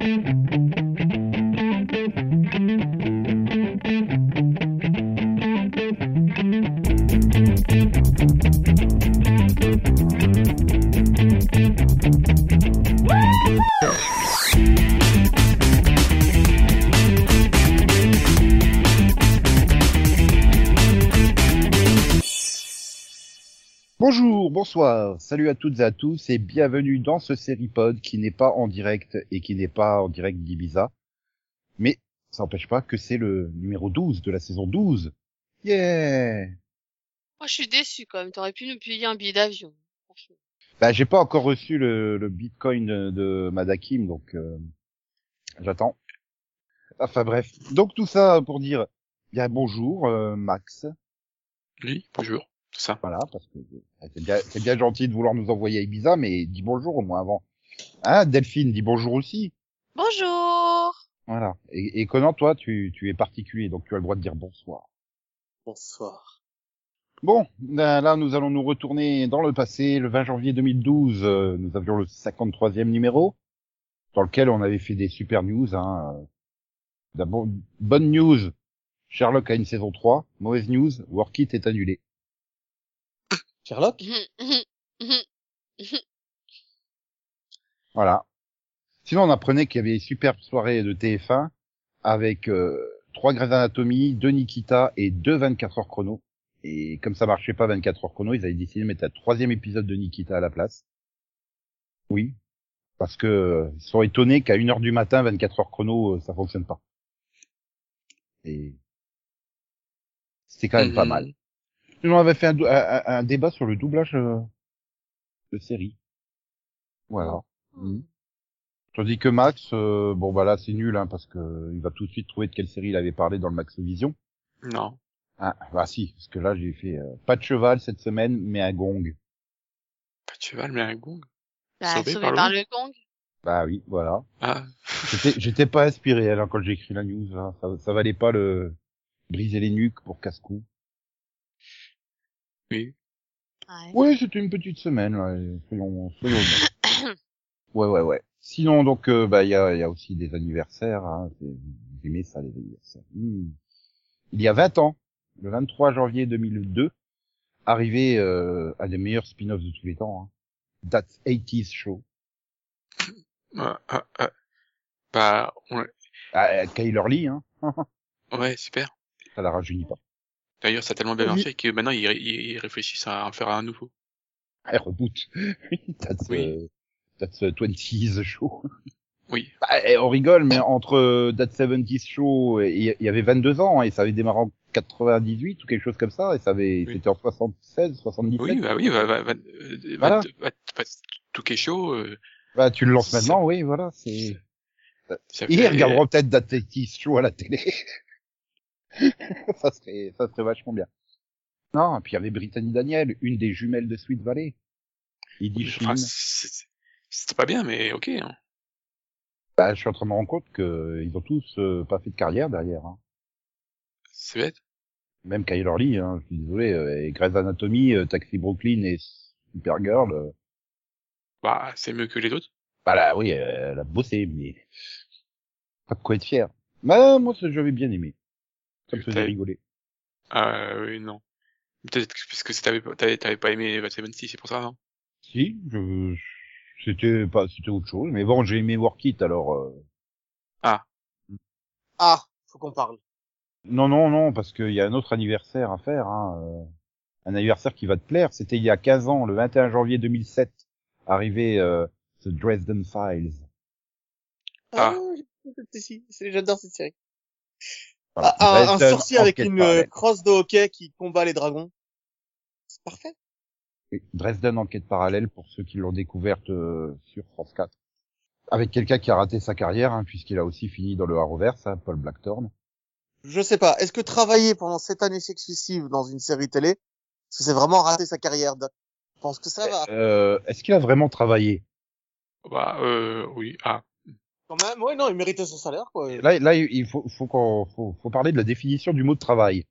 Mm-hmm. Bonsoir, salut à toutes et à tous et bienvenue dans ce Seripod qui n'est pas en direct et qui n'est pas en direct d'Ibiza. Mais ça n'empêche pas que c'est le numéro 12 de la saison 12. Yeah Moi, je suis déçu quand même. T'aurais pu nous payer un billet d'avion. Bah j'ai pas encore reçu le, le bitcoin de, de Madakim donc euh, j'attends. Enfin bref, donc tout ça pour dire bien bonjour euh, Max. Oui, bonjour. C'est ça. Voilà, parce que euh, c'est bien, c'est bien gentil de vouloir nous envoyer à Ibiza, mais dis bonjour au moins avant. Hein, Delphine, dis bonjour aussi. Bonjour Voilà. Et, et Conan, toi, tu, tu es particulier, donc tu as le droit de dire bonsoir. Bonsoir. Bon, là, là, nous allons nous retourner dans le passé. Le 20 janvier 2012, euh, nous avions le 53e numéro, dans lequel on avait fait des super news. Hein. euh. D'abord, bonne news, Sherlock a une saison 3. Mauvaise news, Work It est annulé. Sherlock? Voilà. Sinon, on apprenait qu'il y avait une superbe soirée de TF1 avec euh, trois Grey's Anatomy, deux Nikita et deux 24 heures chrono. Et comme ça marchait pas 24 heures chrono, ils avaient décidé de mettre un troisième épisode de Nikita à la place. Oui. Parce que euh, ils sont étonnés qu'à 1 heure du matin, 24 heures chrono, euh, ça fonctionne pas. Et c'était quand même pas Mhm. mal. Nous, on avait fait un, un- un- débat sur le doublage euh, de série. Voilà. Mhm. Tandis que Max, euh, bon bah là c'est nul hein, parce que euh, il va tout de suite trouver de quelle série il avait parlé dans le Max Vision. Non. Ah bah si, parce que là j'ai fait euh, pas de cheval cette semaine, mais un gong. Pas de cheval, mais un gong. Bah, Sauvé sauvé par par, le gong. Bah oui, voilà. Ah, J'étais j'étais pas inspiré alors quand j'ai écrit la news. hein. Ça, ça valait pas le briser les nuques pour casse-cou. Oui. Ouais. Ouais, c'était une petite semaine là. et Soyons, soyons. Ouais ouais ouais. Sinon donc euh, bah il y a, il y a aussi des anniversaires. Hein. Vous aimez ça les anniversaires. Hmm. Il y a 20 ans, le 23 janvier 2002, arrivé euh, un des meilleurs spin-offs de tous les temps. Hein. That's 80s Show. Ah. Bah, on... Ah, Kyler Lee, hein. ouais, super. Ça la rajeunit pas. D'ailleurs, ça a tellement bien Oui. marché que maintenant, ils, ils- réfléchissent à en faire un nouveau. Elle reboot. That's, Oui. euh, that's euh, 20s Show. Oui. Bah, eh, on rigole, mais entre euh, That 70s Show, il y avait 22 ans, hein, et ça avait démarré en 98 ou quelque chose comme ça, et ça avait, Oui. c'était en 76, 77. Oui, bah oui, va, va, euh, Voilà. tout est chaud. Euh, Bah, tu le lances Ça- maintenant, oui, voilà, c'est... Ils regarderont peut-être That 80s Show à la télé. ça serait, ça serait vachement bien. Non, et puis il y avait Brittany Daniel, une des jumelles de Sweet Valley. Il dit Enfin, C'était pas bien, mais ok. Hein. Bah, je suis en train de me rendre compte que ils ont tous euh, pas fait de carrière derrière. Hein. C'est bête. Même Kyler Lee, hein, je suis désolé, euh, et Grey's Anatomy, euh, Taxi Brooklyn et Supergirl, euh, Bah, c'est mieux que les autres. bah là, oui, elle a bossé, mais pas de quoi être fier. Bah, moi, j'avais bien aimé. Ça me faisait rigoler. Ah, oui, non. Peut-être que- parce que t'avais pas, t'avais t'avais pas aimé Bad 76, c'est pour ça, non? Si, je, c'était pas, c'était autre chose, mais bon, j'ai aimé Work It, alors, euh, Ah, faut qu'on parle. non, non, non, parce qu'il y a un autre anniversaire à faire, hein, euh, un anniversaire qui va te plaire. C'était il y a 15 ans, le 21 janvier 2007, arrivé euh, The Dresden Files. Ah. c'est- j'adore cette série. Voilà, Ah, un, sorcier avec une euh, crosse de hockey qui combat les dragons. C'est parfait. Dresden Enquête parallèle pour ceux qui l'ont découverte euh, sur France 4. Avec quelqu'un qui a raté sa carrière, hein, puisqu'il a aussi fini dans le Arrowverse, hein, Paul Blackthorne. Je sais pas. Est-ce que travailler pendant sept années successives dans une série télé, est-ce que c'est vraiment rater sa carrière de- Je pense que ça va. Euh, Est-ce qu'il a vraiment travaillé? Bah, euh, oui. Ah, Quand même, ouais, non, il méritait son salaire, quoi. Là, là, il faut, faut qu'on, faut, faut parler de la définition du mot de travail.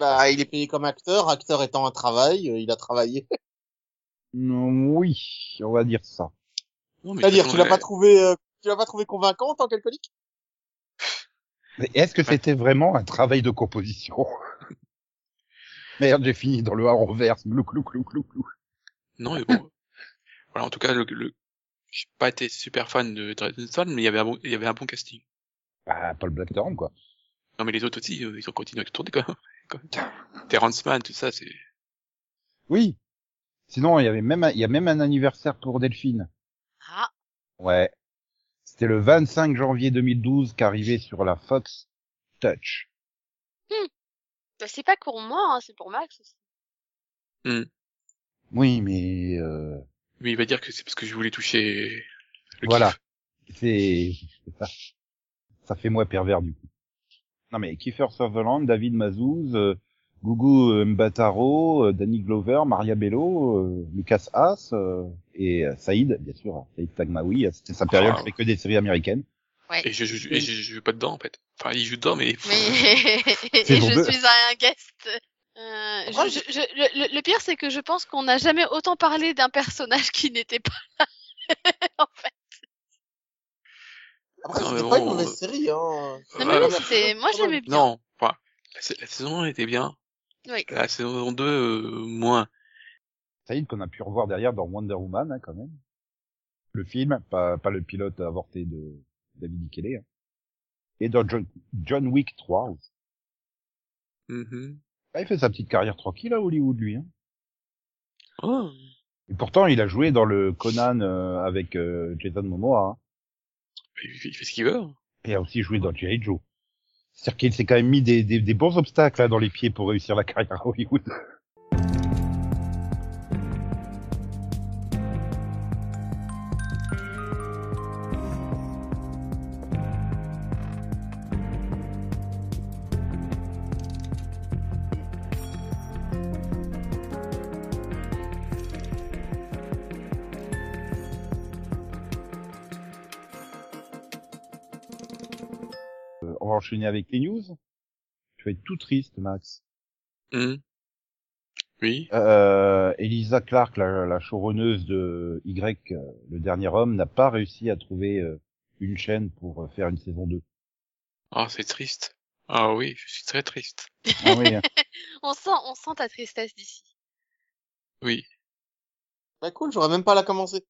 Bah, il est payé comme acteur, acteur étant un travail, euh, il a travaillé. Mm, Oui, on va dire ça. Non, C'est-à-dire, tu l'as pas trouvé euh, Tu l'as pas trouvé convaincant en tant qu'alcoolique Mais est-ce que c'était vraiment un travail de composition? Merde, j'ai fini dans le A renverse. Glou, glou, glou, glou, glou. Non, mais bon. voilà, en tout cas, le, le... j'ai pas été super fan de Dreadstone, mais il y avait un bon, il y avait un bon casting. Bah, Paul Blackthorne, quoi. Non, mais les autres aussi, euh, ils ont continué à tourner, quand même. Terrence Mann, tout ça, c'est... Oui. Sinon, il y avait même, un- il y a même un anniversaire pour Delphine. Ah, Ouais. C'était le 25 janvier 2012 qu'arrivait sur la Fox Touch. bah, c'est pas pour moi, hein, c'est pour Max aussi. Oui, mais euh, Mais il va dire que c'est parce que je voulais toucher le Voilà. c'est c'est ça. Ça fait moi pervers du coup. Non mais Kiefer Sutherland, David Mazouz, euh, Gugu euh, Mbataro, euh, Danny Glover, Maria Bello, euh, Lucas Haas euh, et euh, Saïd, bien sûr, hein, Saïd Tagmaoui. C'était sa période, Ah. il fait que des séries américaines. Ouais. Et je, je, et je, je joue pas dedans, en fait. Enfin, il joue dedans, mais... Mais et je deux. suis un guest. Euh, je- Ouais, je- je- le, pire, c'est que je pense qu'on n'a jamais autant parlé d'un personnage qui n'était pas là. en fait. Après, c'était mais pas bon, une mauvaise série, hein. Non, mais c'était, moi, j'aimais bien. Non, enfin, la, sa- la saison 1 était bien. Oui. La saison 2, euh, moins. Saïd qu'on a pu revoir derrière dans Wonder Woman hein, quand même. Le film, pas, pas le pilote avorté de David Ikele. Hein. Et dans John, John Wick 3 aussi. Mhm. Ah, il fait sa petite carrière tranquille à Hollywood lui. Hein. Oh. Et pourtant, il a joué dans le Conan euh, avec euh, Jason Momoa. Hein. Il, fait- ce qu'il veut. hein. Et a aussi joué dans G.I. Joe. C'est-à-dire qu'il s'est quand même mis des, des, des bons obstacles là, dans les pieds pour réussir la carrière à Hollywood. Enchaîner avec les news. Tu vas être tout triste, Max. Mhm. Oui. Euh, Elisa Clark, la, la showrunneuse de Y, euh, le dernier homme, n'a pas réussi à trouver euh, une chaîne pour euh, faire une saison 2. Ah, c'est triste. Ah oui, je suis très triste. Ah oui, hein. On sent, on sent ta tristesse d'ici. Oui. Bah cool, j'aurais même pas à la commencer.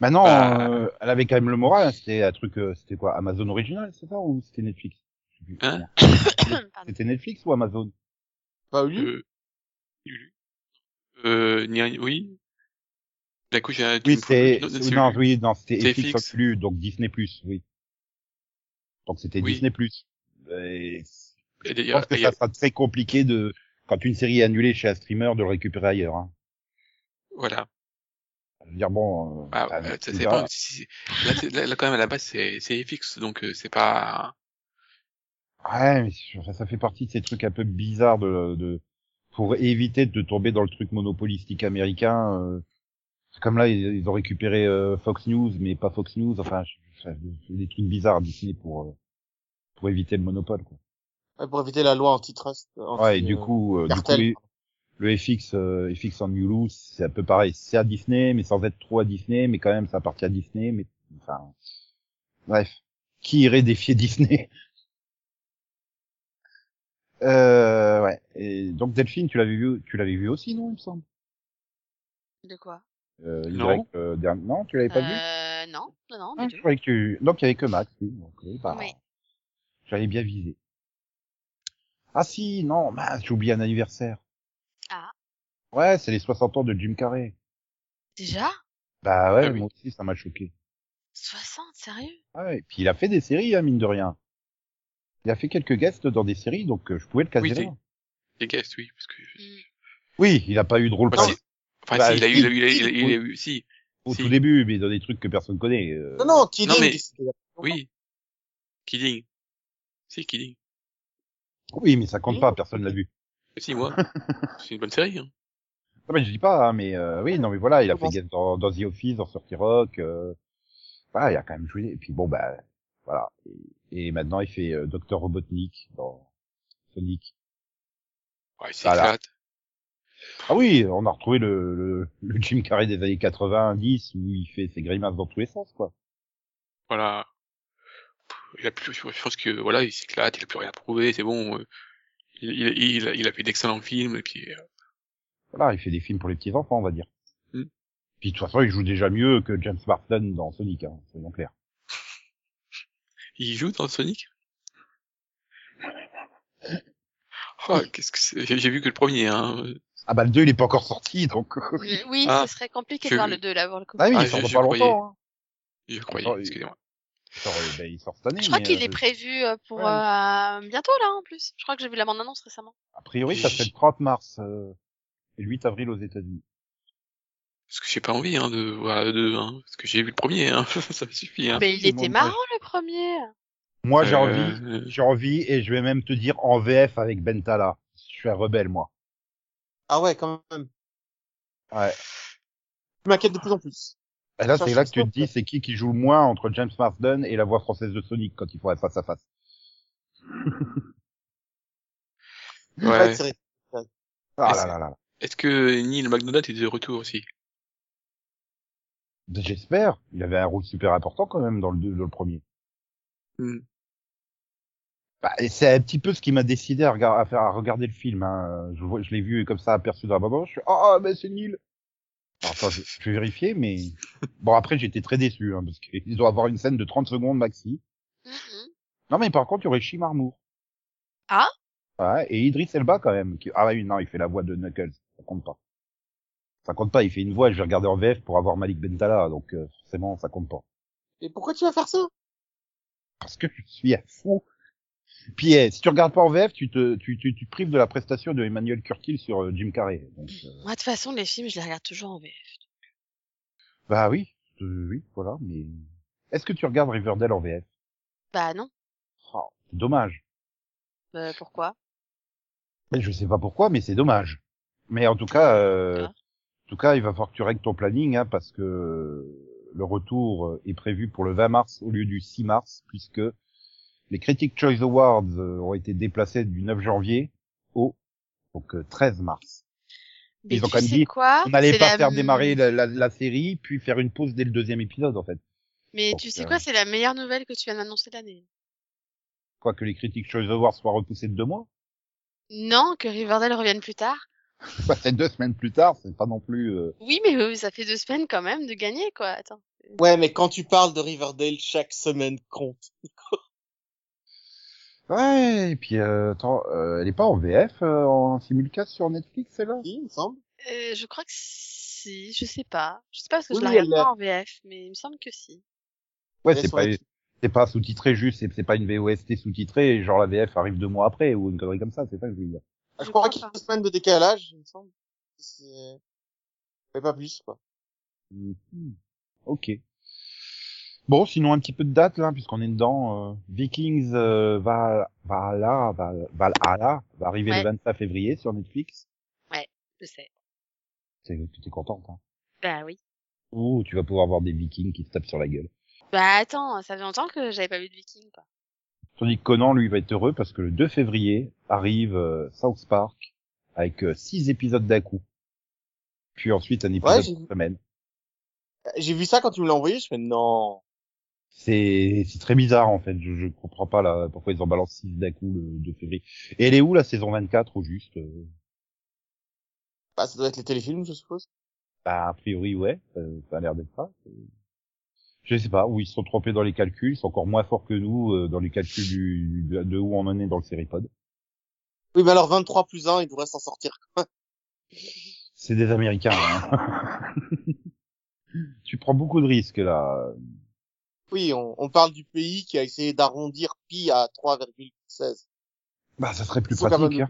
Maintenant, Bah. euh, elle avait quand même le moral. hein. C'était un truc, euh, c'était quoi, Amazon original, c'est ça ou c'était Netflix? Hein? C'était Netflix ou Amazon? Bah oui. Euh, euh, oui. D'un coup, j'ai Oui, c'était, non, non, c'est- oui, non, c'était c'est FX. Plus, donc Disney Plus, oui. Donc c'était Oui. Disney Plus. Et et je d'ailleurs, pense que ça a- sera très compliqué de, quand une série est annulée chez un streamer, de le récupérer ailleurs. Hein. voilà. Je veux dire bon. euh, Ah, ça- euh, ça tu c'est verras. bon. si- si- Là, c'est- là, là, quand même, à la base, c'est, c'est FX, donc euh, c'est pas... Ouais, mais ça, ça fait partie de ces trucs un peu bizarres de, de pour éviter de tomber dans le truc monopolistique américain. euh, comme là, ils, ils ont récupéré euh, Fox News, mais pas Fox News. Enfin, je- je- je- des trucs bizarres à Disney pour euh, pour éviter le monopole. Quoi. Ouais, pour éviter la loi antitrust. anti- Ouais, et du coup, euh, du coup, les- le FX, euh, FX en Hulu, c'est un peu pareil. C'est à Disney, mais sans être trop à Disney, mais quand même, ça appartient à Disney. Mais enfin, bref, qui irait défier Disney? Euh, Ouais. Et donc Delphine, tu l'avais vu, tu l'avais vu aussi, non Il me semble? De quoi? Euh, Y, Non. euh, dernier- non, tu l'avais pas vu? Euh, Non, non, non, Ah, je croyais que tu... Donc il y avait que Max, oui. Donc, oui, bah, Oui. j'avais bien visé. Ah si, non, mince, j'ai oublié un anniversaire. Ouais, c'est les 60 ans de Jim Carrey. Déjà? Bah ouais, Ah oui. moi aussi, ça m'a choqué. 60, sérieux? Ouais, et puis il a fait des séries, hein, mine de rien. Il a fait quelques guests dans des séries, donc euh, je pouvais le caser Oui, là. c'est- Les guests, oui, parce que... Hmm. Oui, il a pas eu de rôle Enfin, si, enfin, Bah, si, il a eu, si, il a eu, il a eu, si, il a eu, il a eu- si, au si. tout début, mais dans des trucs que personne connaît. euh. Non, non, Killing. mais- pas longtemps. oui. Killing. Si, Killing. Oui, mais ça compte Oui. pas, personne l'a vu. Si, moi. c'est une bonne série, hein. Non, mais je dis pas, hein, mais euh, oui, non, mais voilà, il a fait guest dans, dans The Office, dans Sorty Rock. Euh... Voilà, il a quand même joué. Et puis bon, bah, voilà. Et, et maintenant, il fait euh, Dr Robotnik dans Sonic. Ouais, il Voilà. s'éclate. Ah oui, on a retrouvé le, le, le Jim Carrey des années 90 où il fait ses grimaces dans tous les sens, quoi. Voilà. Il a plus, je pense que voilà, il s'éclate, il a plus rien à prouver, c'est bon. euh, Il, il, il, a- il a fait d'excellents films et puis euh, Voilà, il fait des films pour les petits enfants, on va dire. Mm. Puis de toute façon, il joue déjà mieux que James Marsden dans Sonic, hein, soyons clairs. il joue dans Sonic? Oh, qu'est-ce que c'est? J'ai vu que le premier, hein. Ah bah le 2 il est pas encore sorti, donc... Oui, Ah, ce serait compliqué je- de voir le 2 là pour le coup. ah oui, Ah, il sort je- dans je pas croyais. longtemps. Hein. Je croyais, il- excusez-moi. Il, sort, euh, ben, il sort cette année. Je crois mais, qu'il est euh, prévu euh, pour ouais. euh, bientôt là en plus. Je crois que j'ai vu la bande-annonce récemment. A priori, ça serait le 30 mars euh, et le 8 avril aux États-Unis. Parce que j'ai pas envie, hein, de voir le deux, hein. Parce que j'ai vu le premier, hein. ça me suffit, hein. Mais il était marrant le premier. Moi, j'ai Euh, envie, j'ai envie, et je vais même te dire en VF avec Bentala. Je suis un rebelle, moi. Ah ouais, quand même. Ouais. Je m'inquiète de plus en plus. Et là, c'est là que tu te dis, c'est qui qui joue le moins entre James Marsden et la voix française de Sonic quand il faut être face à face. Ouais. Ah là là là. Est-ce que Neil McDonald est de retour aussi? J'espère. Il avait un rôle super important quand même dans le, deux- dans le premier. Hmm. Bah, c'est un petit peu ce qui m'a décidé à, regarder, à faire à regarder le film. Hein. Je, l'ai vu comme ça aperçu dans la bande. Je suis ah mais c'est nul. Alors, attends, je, je vais vérifier, mais bon après j'étais très déçu hein, parce qu'ils doivent avoir une scène de 30 secondes maxi. Mhm. Non mais par contre il y aurait Shimarmour. Ah? Ouais, et Idris Elba quand même. Qui... Ah oui non il fait la voix de Knuckles. Ça compte pas. Ça compte pas. Il fait une voix. Je vais regarder en VF pour avoir Malik Bentala, donc euh, forcément ça compte pas. Et pourquoi tu vas faire ça? Parce que je suis un fou. Puis eh, si tu regardes pas en VF, tu te tu, tu, tu te prives de la prestation de Emmanuel Curtil sur euh, Jim Carrey. Donc, euh, Moi de toute façon les films je les regarde toujours en VF. bah oui, euh, oui, voilà. Mais est-ce que tu regardes Riverdale en VF Bah non. oh, dommage. Euh, pourquoi? Mais je sais pas pourquoi, mais c'est dommage. Mais en tout cas, euh, en tout cas, il va falloir que tu règles ton planning, hein, parce que le retour euh, est prévu pour le 20 mars au lieu du 6 mars, puisque les Critic Choice Awards euh, ont été déplacés du 9 janvier au donc euh, 13 mars. Mais Ils ont quand même dit, quoi? On n'allait pas la- faire démarrer la, la, la série, puis faire une pause dès le deuxième épisode, en fait. Mais Donc, tu sais euh, quoi, c'est la meilleure nouvelle que tu viens d'annoncer l'année. Quoique les Critic Choice Awards soient repoussés de deux mois. Non, que Riverdale revienne plus tard. Bah, c'est deux semaines plus tard, c'est pas non plus... euh, Oui, mais euh, ça fait deux semaines quand même de gagner, quoi. Attends. Ouais, mais quand tu parles de Riverdale, chaque semaine compte. Ouais, et puis, euh, attends, euh, elle est pas en VF, euh, en simulcast sur Netflix, celle-là? Si, il me semble. Euh, je crois que si, je sais pas. Je sais pas parce que je Oui, la regarde pas en VF, mais il me semble que si. Ouais, c'est pas, c'est pas sous-titré juste, c'est c'est pas une VOST sous-titrée, genre la VF arrive deux mois après, ou une connerie comme ça, c'est ça que je veux dire. Ah, je Je crois qu'il y a pas. une semaine de décalage, il me semble. C'est... Mais pas plus, quoi. Mhm. Ok. Bon, sinon un petit peu de date là, puisqu'on est dedans. euh, Vikings euh, va va là, va Valhalla va arriver Ouais. le 25 février sur Netflix. Je sais. C'est tu t'es contente hein. Bah oui. Ouh, tu vas pouvoir voir des Vikings qui se tapent sur la gueule. Bah attends, ça fait longtemps que j'avais pas vu de Viking, quoi. Tandis que Conan lui va être heureux parce que le 2 février arrive euh, South Park avec euh, six épisodes d'un coup. Puis ensuite un épisode par semaine. J'ai vu ça quand tu me l'as envoyé, je fais non. C'est c'est très bizarre en fait. Je, je comprends pas là pourquoi ils en balancent six d'un coup le 2 février. Et elle est où la saison 24 au juste euh? Bah, ça doit être les téléfilms, je suppose. Bah, a priori, ouais, ça, ça a l'air d'être ça. Je sais pas, où ils se sont trompés dans les calculs, ils sont encore moins forts que nous euh, dans les calculs du, de, de où on en est dans le Seripod. Oui, mais alors 23 plus 1, il devrait s'en sortir. C'est des Américains. Hein. tu prends beaucoup de risques là. Oui, on, on parle du pays qui a essayé d'arrondir pi à 3,16. Bah, ça serait plus Ils pratique. même-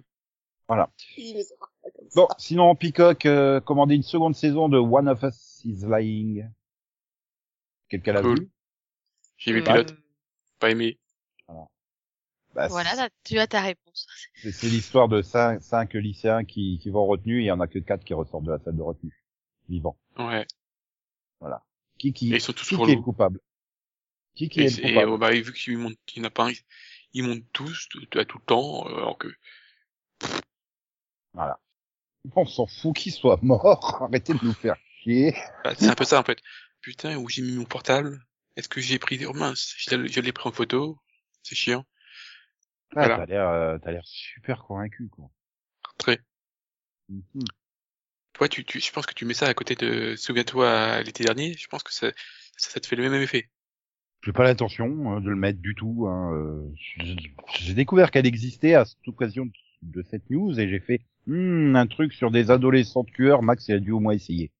hein. Oui, mais ça va pas comme ça. Bon, sinon Peacock euh, commandé une seconde saison de One of Us is Lying. Quelqu'un l'a Cool. vu J'ai vu le pilote, pas aimé. Bah, Voilà, là, tu as ta réponse. C'est l'histoire de cinq, cinq lycéens qui, qui vont en retenue et il y en a que quatre qui ressortent de la salle de retenue. Vivants. Ouais. Qui, qui, Et ils sont tous qui, qui est le coupable? Qui, qui Et, est le et, coupable? euh, bah, vu qu'il monte, il n'y en a pas un, ils montent tous, tout, à tout le temps, euh, alors que, Voilà. On s'en fout qu'il soit mort. Arrêtez de nous faire chier. Bah, c'est un peu ça en fait. Putain, où j'ai mis mon portable? Est-ce que j'ai pris... Oh mince, je l'ai pris en photo. C'est chiant. Ah, Voilà. T'as l'air, euh, t'as l'air super convaincu, quoi. Très. Mhm. Toi, tu, tu, je pense que tu mets ça à côté de Souviens-toi l'été dernier. Je pense que ça, ça, ça te fait le même effet. J'ai pas l'intention euh, de le mettre du tout. Hein. euh, J'ai j'ai découvert qu'elle existait à cette occasion de cette news et j'ai fait Hmm, un truc sur des adolescents tueurs. Max, il a dû au moins essayer.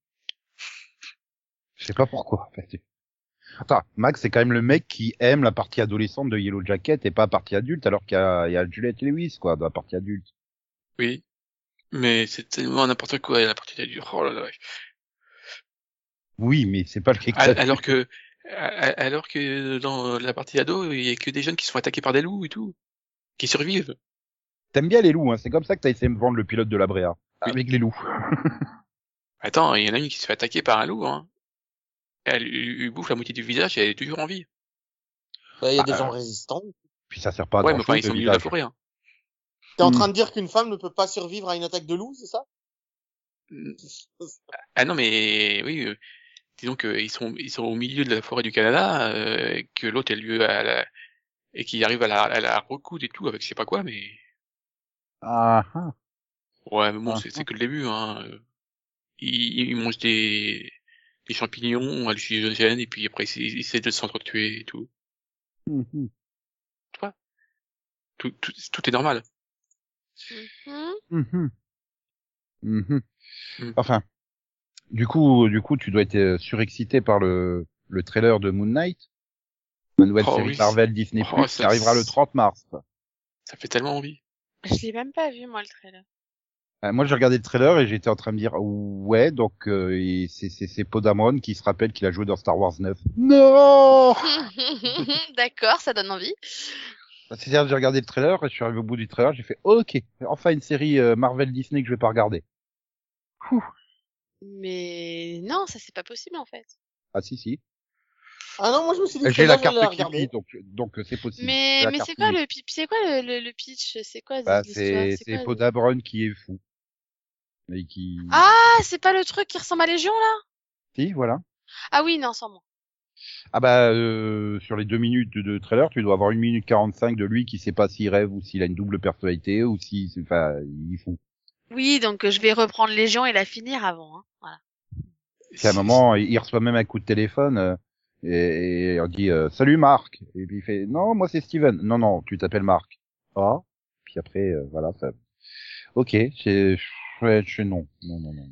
Je sais pas pourquoi. en fait. Attends, Max, c'est quand même le mec qui aime la partie adolescente de Yellow Jacket et pas la partie adulte, alors qu'il y a, il y a Juliette Lewis, quoi, dans la partie adulte. Oui. Mais c'est tellement n'importe quoi la partie du Oh là là. Oui, mais c'est pas le cas. Alors que, alors que dans la partie ado, il y a que des jeunes qui sont attaqués par des loups et tout. Qui survivent. T'aimes bien les loups, hein. C'est comme ça que t'as essayé de me vendre le pilote de la Bréa. Oui. Avec les loups. Attends, il y en a une qui se fait attaquer par un loup, hein. Elle lui bouffe la moitié du visage et elle est toujours en vie. Bah, Il y a Ah, des euh, gens résistants. Puis ça sert pas à ouais, mais enfin, chose. ils sont au milieu de la forêt, hein. T'es en train de dire qu'une femme ne peut pas survivre à une attaque de loup, c'est ça? Ah non, mais oui, euh, disons qu'ils sont ils sont au milieu de la forêt du Canada, euh, que l'autre elle lui à la... et qui arrive à la, à la recoudre et tout avec je sais pas quoi, mais Ah, ah. ouais, mais bon, Ah. c'est c'est que le début, hein. euh. Il, il mange des des champignons hallucinogènes et puis après il, il essaie de s'entretuer et tout. Mhm. Tout, tout, tout est normal. Mhm. Mhm. Mhm. Mm. Enfin, du coup, du coup, tu dois être euh, surexcité par le, le trailer de Moon Knight, la nouvelle Oh série oui. Marvel Disney Oh, Plus qui ça- arrivera le 30 mars. Ça fait tellement envie. Je l'ai même pas vu, moi, le trailer. Euh, moi, j'ai regardé le trailer et j'étais en train de dire ouais, donc euh, c'est c'est c'est Podamon qui se rappelle qu'il a joué dans Star Wars 9. Non. D'accord, ça donne envie. C'est-à-dire, j'ai regardé le trailer et je suis arrivé au bout du trailer, j'ai fait ok, enfin une série euh, Marvel Disney que je vais pas regarder. Mais non, ça c'est pas possible en fait. Ah si si. Ah non, moi je me suis dit que J'ai la carte Kiwi, regarder. donc donc c'est possible. Mais mais c'est quoi le c'est quoi le, le, le pitch? C'est quoi Bah, c'est C'est Podabron qui est fou. Qui Ah, c'est pas le truc qui ressemble à Légion là? Si voilà. Ah oui, non, sans moi. Ah bah euh, sur les deux minutes de, de trailer, tu dois avoir une minute 45 de lui qui sait pas s'il rêve ou s'il a une double personnalité ou si enfin il est fou. Oui, donc euh, je vais reprendre Légion et la finir avant. Hein. Voilà. C'est un moment, il il reçoit même un coup de téléphone euh, et, et on dit euh, salut Marc et puis il fait non moi c'est Steven. Non non tu t'appelles Marc. Ah puis après euh, voilà ça. Ok c'est ouais, je non non non non.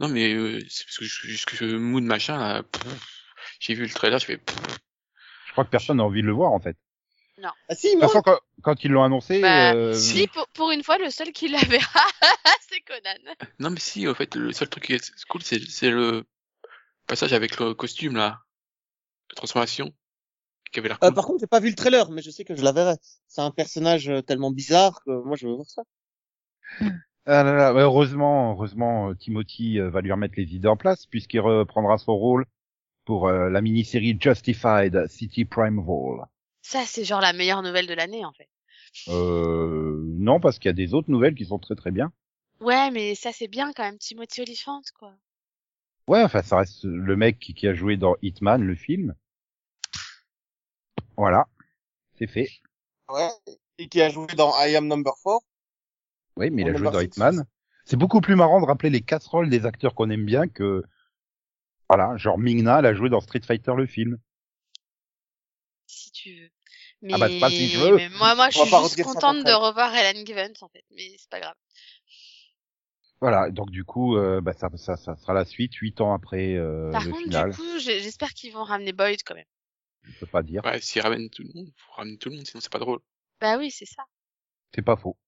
Non mais euh, c'est parce que je- jusque ce mood machin là, pff, j'ai vu le trailer, je fais pff, Je crois que personne n'a envie de le voir en fait. Ah si, De toute façon quand, quand ils l'ont annoncé. Bah, euh, Si, pour, pour une fois, le seul qui la verra, c'est Conan. Non mais si, en fait, le seul truc qui est cool, c'est c'est le passage avec le costume là, de transformation, qui avait l'air euh, cool. par contre, j'ai pas vu le trailer, mais je sais que je la verrai. C'est un personnage euh, tellement bizarre que moi je veux voir ça. Ah là là, ouais, heureusement, heureusement, euh, Timothy euh, va lui remettre les idées en place puisqu'il reprendra son rôle pour euh, la mini-série Justified City Primeval. Ça, c'est genre la meilleure nouvelle de l'année, en fait. Euh, non, parce qu'il y a des autres nouvelles qui sont très très bien. Ouais, mais ça, c'est bien quand même, Timothy Olyphant, quoi. Ouais, enfin, ça reste le mec qui, qui a joué dans Hitman, le film. Voilà, c'est fait. Ouais. Et qui a joué dans I Am Number 4. Oui, mais il a joué dans Hitman. C'est beaucoup plus marrant de rappeler les casseroles des acteurs qu'on aime bien que, voilà, genre Ming-Na, elle a joué dans Street Fighter, le film. Si tu veux. Mais, Ah bah, c'est pas si je veux. mais moi, moi, je suis juste contente de revoir Helen Givens, en fait. Mais c'est pas grave. Voilà, donc du coup, euh, bah, ça, ça, ça sera la suite, huit ans après euh, Par le contre, final. du coup, j'espère qu'ils vont ramener Boyd quand même. Je peux pas dire. Ouais, s'il ramène tout le monde, faut ramener tout le monde, sinon c'est pas drôle. Bah oui, c'est ça. C'est pas faux.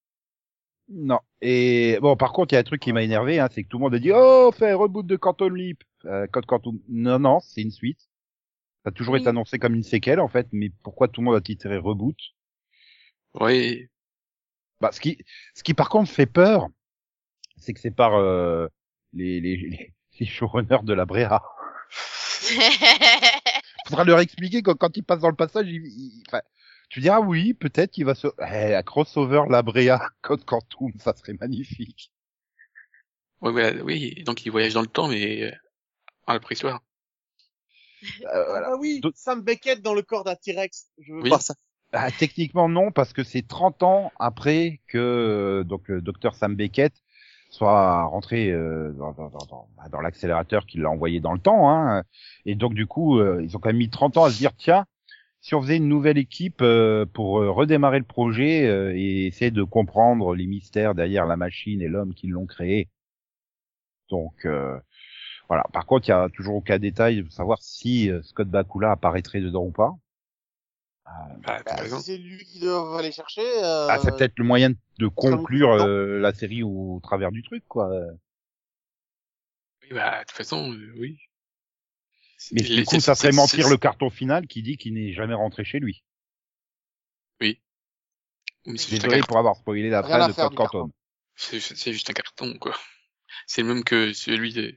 Non. Et bon, par contre, il y a un truc qui m'a énervé, hein, c'est que tout le monde a dit oh, fais un reboot de Quantum Leap. Euh, Code Quantum. Non, non, c'est une suite. Ça a toujours Oui. été annoncé comme une séquelle en fait, mais pourquoi tout le monde a titré reboot? Ouais, Bah, ce qui, ce qui par contre fait peur, c'est que c'est par euh, les, les, les, les showrunners de la Brea. Faudra leur expliquer quand, quand ils passent dans le passage, ils, tu diras oui, peut-être qu'il va se, eh, un crossover la Brea Code Quantum, ça serait magnifique. Voilà, oui, donc il voyage dans le temps, mais euh, dans la préhistoire. Euh, voilà. Ah oui, Sam Beckett dans le corps d'un T-Rex. Je veux Oui. voir ça. Ah, techniquement non, parce que c'est 30 ans après que euh, donc le docteur Sam Beckett soit rentré euh, dans, dans, dans, dans, bah, dans l'accélérateur qu'il l'a envoyé dans le temps. Hein. Et donc du coup, euh, ils ont quand même mis 30 ans à se dire tiens, si on faisait une nouvelle équipe euh, pour euh, redémarrer le projet euh, et essayer de comprendre les mystères derrière la machine et l'homme qui l'ont créé. Donc euh, voilà. Par contre, il y a toujours aucun détail de savoir si euh, Scott Bakula apparaîtrait dedans ou pas. Bah, t'as Bah, raison. si c'est lui qui doit aller chercher. Euh... Ah, c'est peut-être le moyen de conclure euh, la série au, travers du truc, quoi. Oui, bah, de toute façon, euh, oui. Mais du coup, c'est- ça serait c'est- mentir c'est- le carton final qui dit qu'il n'est jamais rentré chez lui. Oui, c'est juste, un Désolé carton. pour avoir spoilé la fin de Todd Canton. carton. C'est c'est juste un carton, quoi. C'est le même que celui de...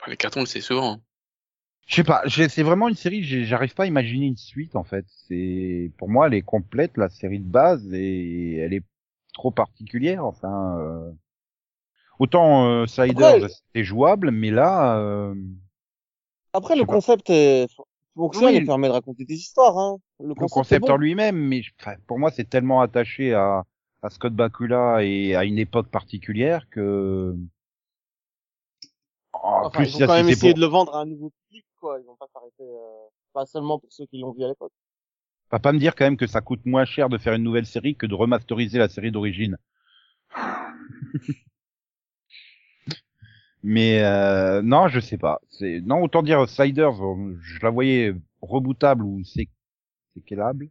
Enfin, les cartons, c'est souvent. hein. Je sais pas, c'est vraiment une série, j'arrive pas à imaginer une suite, en fait. C'est, pour moi, elle est complète, la série de base, et elle est trop particulière, enfin, euh... Autant, euh, Sliders, Après- c'était jouable, mais là, euh... Après, le concept est... fonctionne Oui. et permet de raconter des histoires. Hein. Le le concept, concept est bon. en lui-même, mais enfin, pour moi, c'est tellement attaché à, à Scott Bakula et à une époque particulière que. En Enfin, plus, ils vont ça, quand même essayer pour- de le vendre à un nouveau public, quoi. Ils vont pas s'arrêter, euh, pas seulement pour ceux qui l'ont vu à l'époque. va pas me dire quand même que ça coûte moins cher de faire une nouvelle série que de remasteriser la série d'origine. Mais euh, non, je sais pas. C'est non autant dire Sliders, euh, je la voyais rebootable ou c'est séquelable.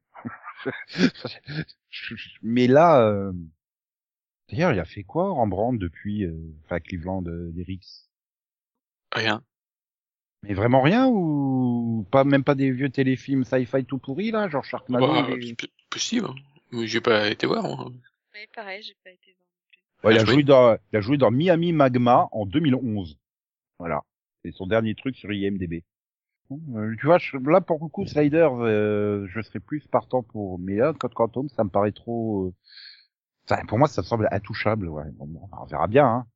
Mais là, euh... d'ailleurs, il a fait quoi Rembrandt depuis, euh... enfin Cleveland euh, d'Erix Rien. Mais vraiment rien ou pas même pas des vieux téléfilms sci-fi tout pourris là, genre Sharknado Bah, et- possible. hein. Mais J'ai pas été voir, moi. Oui, pareil, j'ai pas été voir. Ouais, il a Ah, joué dans, il a joué dans Miami Magma en 2011. Voilà. C'est son dernier truc sur IMDb. Euh, tu vois, je- là, pour le coup, Sliders, euh, je serais plus partant pour, mais là, Code Quantum, ça me paraît trop, euh, enfin, pour moi, ça me semble intouchable, ouais. Bon, on verra bien, hein.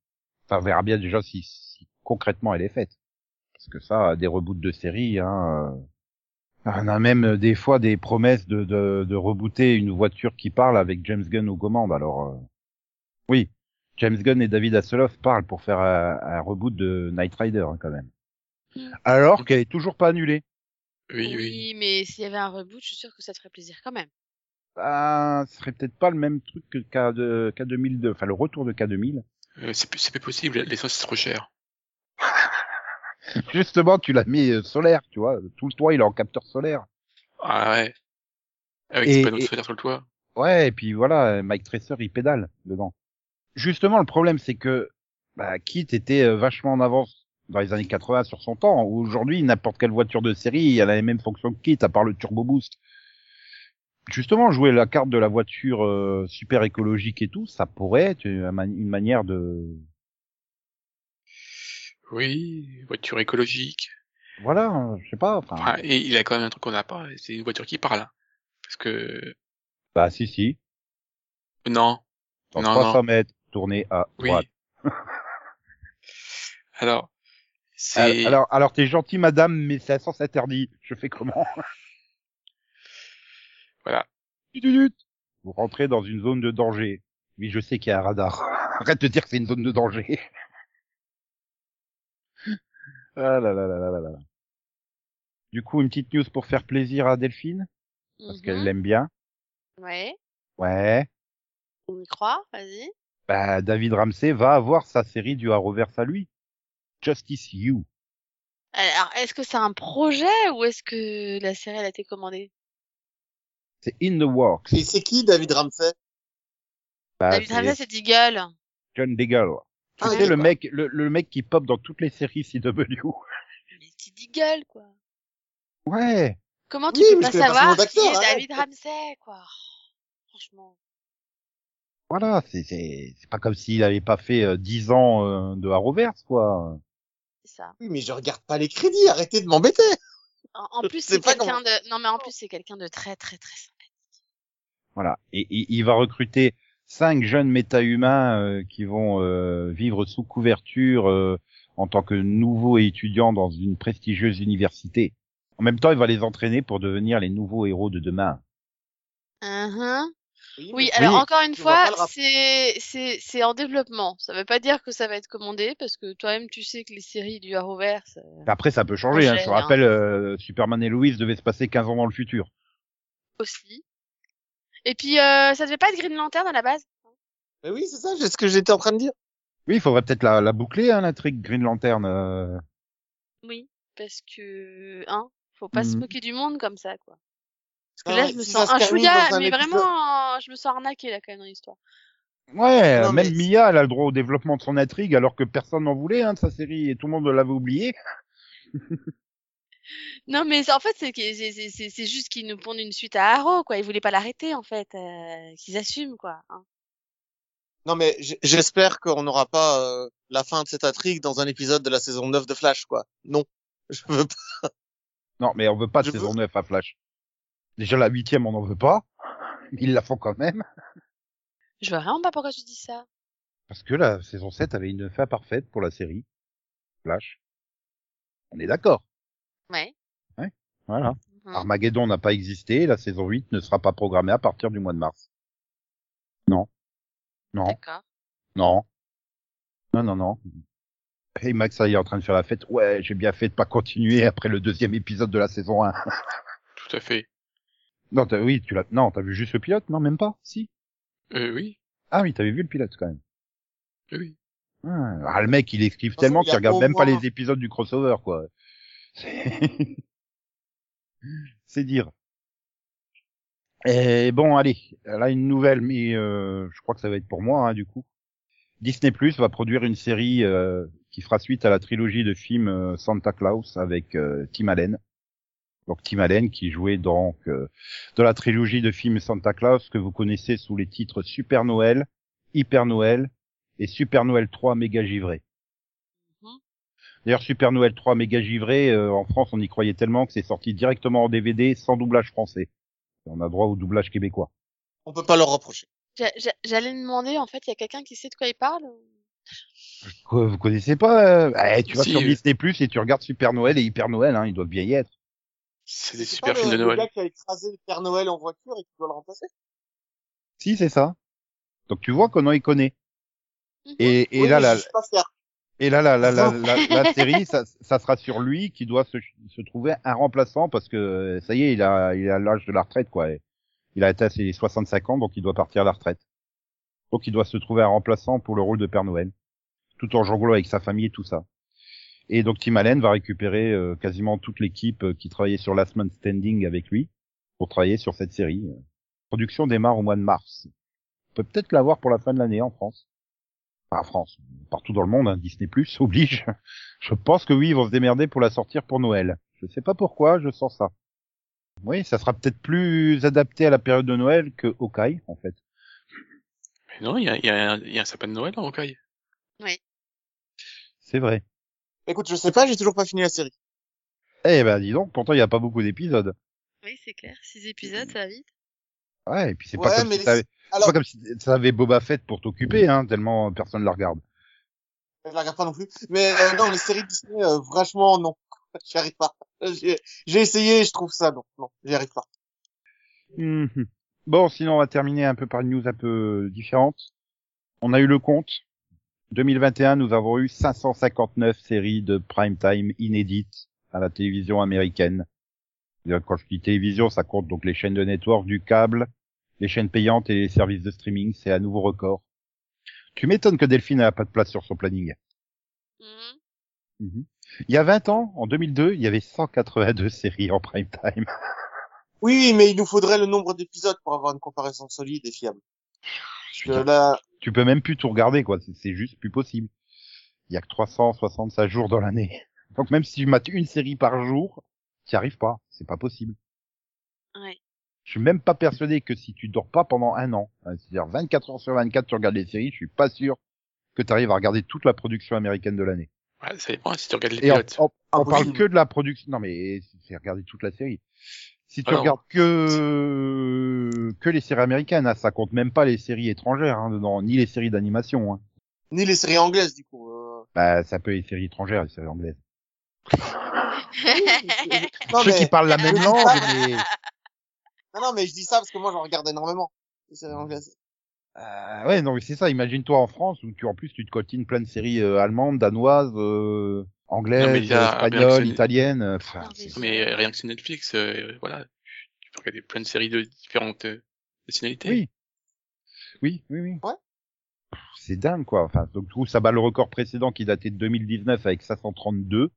Enfin, on verra bien déjà si, si concrètement elle est faite. Parce que ça, des reboots de séries, hein, euh, on a même des fois des promesses de, de, de rebooter une voiture qui parle avec James Gunn aux commandes, alors, euh, oui. James Gunn et David Hasselhoff parlent pour faire un, un reboot de Knight Rider, hein, quand même. Mm. Alors qu'elle est toujours pas annulée. Oui, Oui, oui. mais s'il y avait un reboot, je suis sûre que ça te ferait plaisir quand même. Ben, ce serait peut-être pas le même truc que K, de, K2002, enfin le retour de K2000. Euh, c'est plus- c'est plus possible, l'essence c'est trop cher. Justement, tu l'as mis euh, solaire, tu vois. Tout le toit, il est en capteur solaire. Ah ouais. Avec Et- des panneaux et- solaires sur le toit. Ouais, et puis voilà, Mike Tracer, il pédale dedans. Justement, le problème, c'est que bah, Kit était euh, vachement en avance dans les années 80 sur son temps. Aujourd'hui, n'importe quelle voiture de série, elle a les mêmes fonctions que Kit, à part le turbo boost. Justement, jouer la carte de la voiture euh, super écologique et tout, ça pourrait être une, mani- une manière de... Oui, voiture écologique. Voilà, hein, je sais pas. Enfin, et il a quand même un truc qu'on n'a pas, c'est une voiture qui parle. Parce que... bah si, si. Non. Dans Non, 300 non. mètres, tourner à Oui. droite. Alors, c'est... Alors, alors t'es gentil, madame, mais c'est à sens interdit. Je fais comment? Voilà. Vous rentrez dans une zone de danger. Oui, je sais qu'il y a un radar. Arrête de dire que c'est une zone de danger. ah là là là là là là. Du coup, une petite news pour faire plaisir à Delphine, parce qu'elle Mhm. l'aime bien. Ouais, Ouais. on y croit, vas-y. Bah, David Ramsey va avoir sa série du Arrowverse à lui. Justice You. Alors, est-ce que c'est un projet ou est-ce que la série elle a été commandée? C'est in the works. Et c'est qui David Ramsey? Bah, David Ramsey, c'est Deagle. John Deagle. Tu Ah, sais, oui, le mec, le, le mec qui pop dans toutes les séries CW. Mais c'est Deagle, quoi. Ouais. Comment tu Oui, peux pas savoir qui est arrête. David Ramsey, quoi? Franchement. Voilà, c'est c'est c'est pas comme s'il avait pas fait euh, 10 ans euh, de Arrowverse quoi. C'est ça. Oui, mais je regarde pas les crédits, arrêtez de m'embêter. En, plus, c'est quelqu'un de. Non, mais en plus, c'est quelqu'un de très, très, très sympathique. Voilà, et, et il va recruter cinq jeunes méta-humains euh, qui vont euh, vivre sous couverture euh, en tant que nouveaux étudiants dans une prestigieuse université. En même temps, il va les entraîner pour devenir les nouveaux héros de demain. Mhm. Oui, alors Oui. encore une fois, c'est c'est c'est en développement. Ça veut pas dire que ça va être commandé parce que toi-même tu sais que les séries du Arrowverse. euh, Après, ça peut changer. Hein. Je te hein. rappelle, euh, Superman et Lois devaient se passer 15 ans dans le futur. aussi. Et puis euh, ça devait pas être Green Lantern à la base? Mais oui, c'est ça, c'est ce que j'étais en train de dire. Oui, il faudrait peut-être la, la boucler, hein, l'intrigue Green Lantern. euh. Oui, parce que hein, faut pas se Mhm. moquer du monde comme ça quoi. Parce que Non, là mais je me sens un chouïa, mais épisode- vraiment, euh, je me sens arnaquée là quand même dans l'histoire. Ouais, Non, même mais- Mia, elle a le droit au développement de son intrigue alors que personne n'en voulait hein, de sa série et tout le monde l'avait oublié. Non mais en fait c'est juste qu'ils nous pondent une suite à Arrow quoi. Ils voulaient pas l'arrêter en fait, euh, qu'ils assument quoi. hein. Non, mais j'espère qu'on n'aura pas euh, la fin de cette intrigue dans un épisode de la saison 9 de Flash, quoi. Non, je veux pas. Non, mais on veut pas de Je saison veux- 9 à Flash. Déjà la huitième, on n'en veut pas. Ils la font quand même. Je vois vraiment pas pourquoi tu dis ça. Parce que la saison 7 avait une fin parfaite pour la série. Flash. On est d'accord. Ouais. Voilà. Mhm. Armageddon n'a pas existé, la saison 8 ne sera pas programmée à partir du mois de mars. Non. Non. D'accord. Non. Non, non, non. Hey Max, ça y est en train de faire la fête. Ouais, j'ai bien fait de pas continuer après le deuxième épisode de la saison 1. Tout à fait. Non, t'as, oui, tu l'as, non, t'as vu juste le pilote? Non, même pas? Si. Euh, oui. Ah oui, t'avais vu le pilote quand même. Oui. Ah, ah, le mec, il esquive tellement il qu'il regarde même pas les épisodes du crossover, quoi. C'est C'est dire. Et bon, allez, là une nouvelle, mais euh, je crois que ça va être pour moi, hein, du coup. Disney Plus va produire une série euh, qui fera suite à la trilogie de films euh, Santa Claus avec euh, Tim Allen. Donc Tim Allen qui jouait donc euh, dans la trilogie de films Santa Claus que vous connaissez sous les titres Super Noël, Hyper Noël et Super Noël 3 méga givré. Mhm. D'ailleurs Super Noël 3 méga givré euh, en France on y croyait tellement que c'est sorti directement en DVD sans doublage français. Et on a droit au doublage québécois. On peut pas leur reprocher. J'a- j'a- J'allais demander en fait, il y a quelqu'un qui sait de quoi il parle vous connaissez pas euh, eh, Tu vas Si, sur euh. Disney Plus et tu regardes Super Noël et Hyper Noël, hein, ils doivent bien y être. C'est des super pas films le, de le Noël. gars qui a écrasé le Père Noël en voiture et qui doit le remplacer? Si c'est ça. Donc tu vois qu'on y connaît. Mhm. Et, et Oui, là pas fier. Et là, la, la, la série, ça, ça sera sur lui qui doit se, se trouver un remplaçant parce que ça y est, il a, il a l'âge de la retraite, quoi. Il a atteint ses 65 ans, donc il doit partir à la retraite. Donc il doit se trouver un remplaçant pour le rôle de Père Noël, tout en jonglant avec sa famille et tout ça. Et donc Tim Allen va récupérer euh, quasiment toute l'équipe euh, qui travaillait sur Last Man Standing avec lui pour travailler sur cette série. La production démarre au mois de mars. On peut peut-être l'avoir pour la fin de l'année en France. Pas en France, partout dans le monde, hein, Disney Plus oblige. Je pense que oui, ils vont se démerder pour la sortir pour Noël. Je sais pas pourquoi, je sens ça. Oui, ça sera peut-être plus adapté à la période de Noël que Hawkeye, en fait. Mais non, il y a, il y, a y a un sapin de Noël en Hawkeye. C'est vrai. Écoute, je sais pas, j'ai toujours pas fini la série. Eh ben, dis donc, pourtant il y a pas beaucoup d'épisodes. Oui, c'est clair. Six épisodes, ça va vite. Ouais, et puis c'est Ouais, pas comme si les- t'avais- c'est Alors, pas comme si t'avais Boba Fett pour t'occuper, hein, tellement personne la regarde. je la regarde pas non plus. Mais euh, non, les séries Disney, euh, franchement, non. J'y arrive pas. J'ai j'ai essayé, je trouve ça, non. Non, j'y arrive pas. Mhm. Bon, sinon on va terminer un peu par une news un peu différente. On a eu le compte. 2021, nous avons eu 559 séries de prime time inédites à la télévision américaine. Quand je dis télévision, ça compte donc les chaînes de network, du câble, les chaînes payantes et les services de streaming. C'est un nouveau record. Tu m'étonnes que Delphine n'a pas de place sur son planning. Mhm. Mhm. Il y a 20 ans, en 2002, il y avait 182 séries en prime time. Oui, mais il nous faudrait le nombre d'épisodes pour avoir une comparaison solide et fiable. Parce que là, tu peux même plus tout regarder, quoi. C'est- juste plus possible. Il y a que 365 jours dans l'année. Donc même si tu mates une série par jour, t'y arrives pas. C'est pas possible. Ouais. Je suis même pas persuadé que si tu dors pas pendant un an, hein, c'est-à-dire 24 heures sur 24, tu regardes les séries, je suis pas sûr que tu arrives à regarder toute la production américaine de l'année. Ouais, ça dépend si tu regardes les on, parle que de la production. Non mais c'est regarder toute la série. Si tu Alors, regardes que que les séries américaines, hein, ça compte même pas les séries étrangères hein, dedans, ni les séries d'animation. Hein. Ni les séries anglaises, du coup. euh. Bah, ça peut être les séries étrangères, les séries anglaises. Non, Ceux mais... qui parlent la même langue, mais non, non, mais je dis ça parce que moi, j'en regarde énormément. Les séries anglaises. euh, ouais, non, mais c'est ça. Imagine-toi en France où tu en plus tu te cotines plein de séries euh, allemandes, danoises, euh, Non, anglaises, mais il y a- espagnoles, bien que- italiennes. euh, Enfin, mais rien que sur Netflix, euh, voilà, tu peux regarder plein de séries de différentes euh, nationalités. oui, oui, oui, oui. Ouais. C'est dingue quoi. Enfin, donc tout ça bat le record précédent qui datait de 2019 avec 532.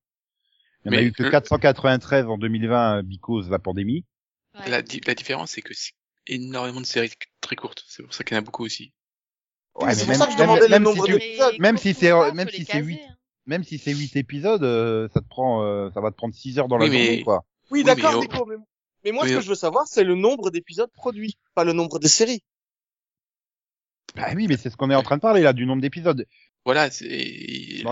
Il y en a eu que le- 493 en 2020 because la pandémie. Ouais. La, di- la différence, c'est que c'est énormément de séries très courtes. C'est pour ça qu'il y en a beaucoup aussi. Ouais, c'est mais pour même, ça que je même- demandais le même nombre si tu, même si c'est- même si c'est caser, huit. hein. Même si c'est 8 épisodes, euh, ça te prend, euh, ça va te prendre 6 heures dans la Oui, mais- journée, quoi. Oui, Oui, d'accord, mais- Nico, mais... mais moi, ce que je veux savoir, c'est le nombre d'épisodes produits, pas le nombre de séries. Bah oui, mais c'est ce qu'on est en train de parler là, du nombre d'épisodes. Voilà, c'est les,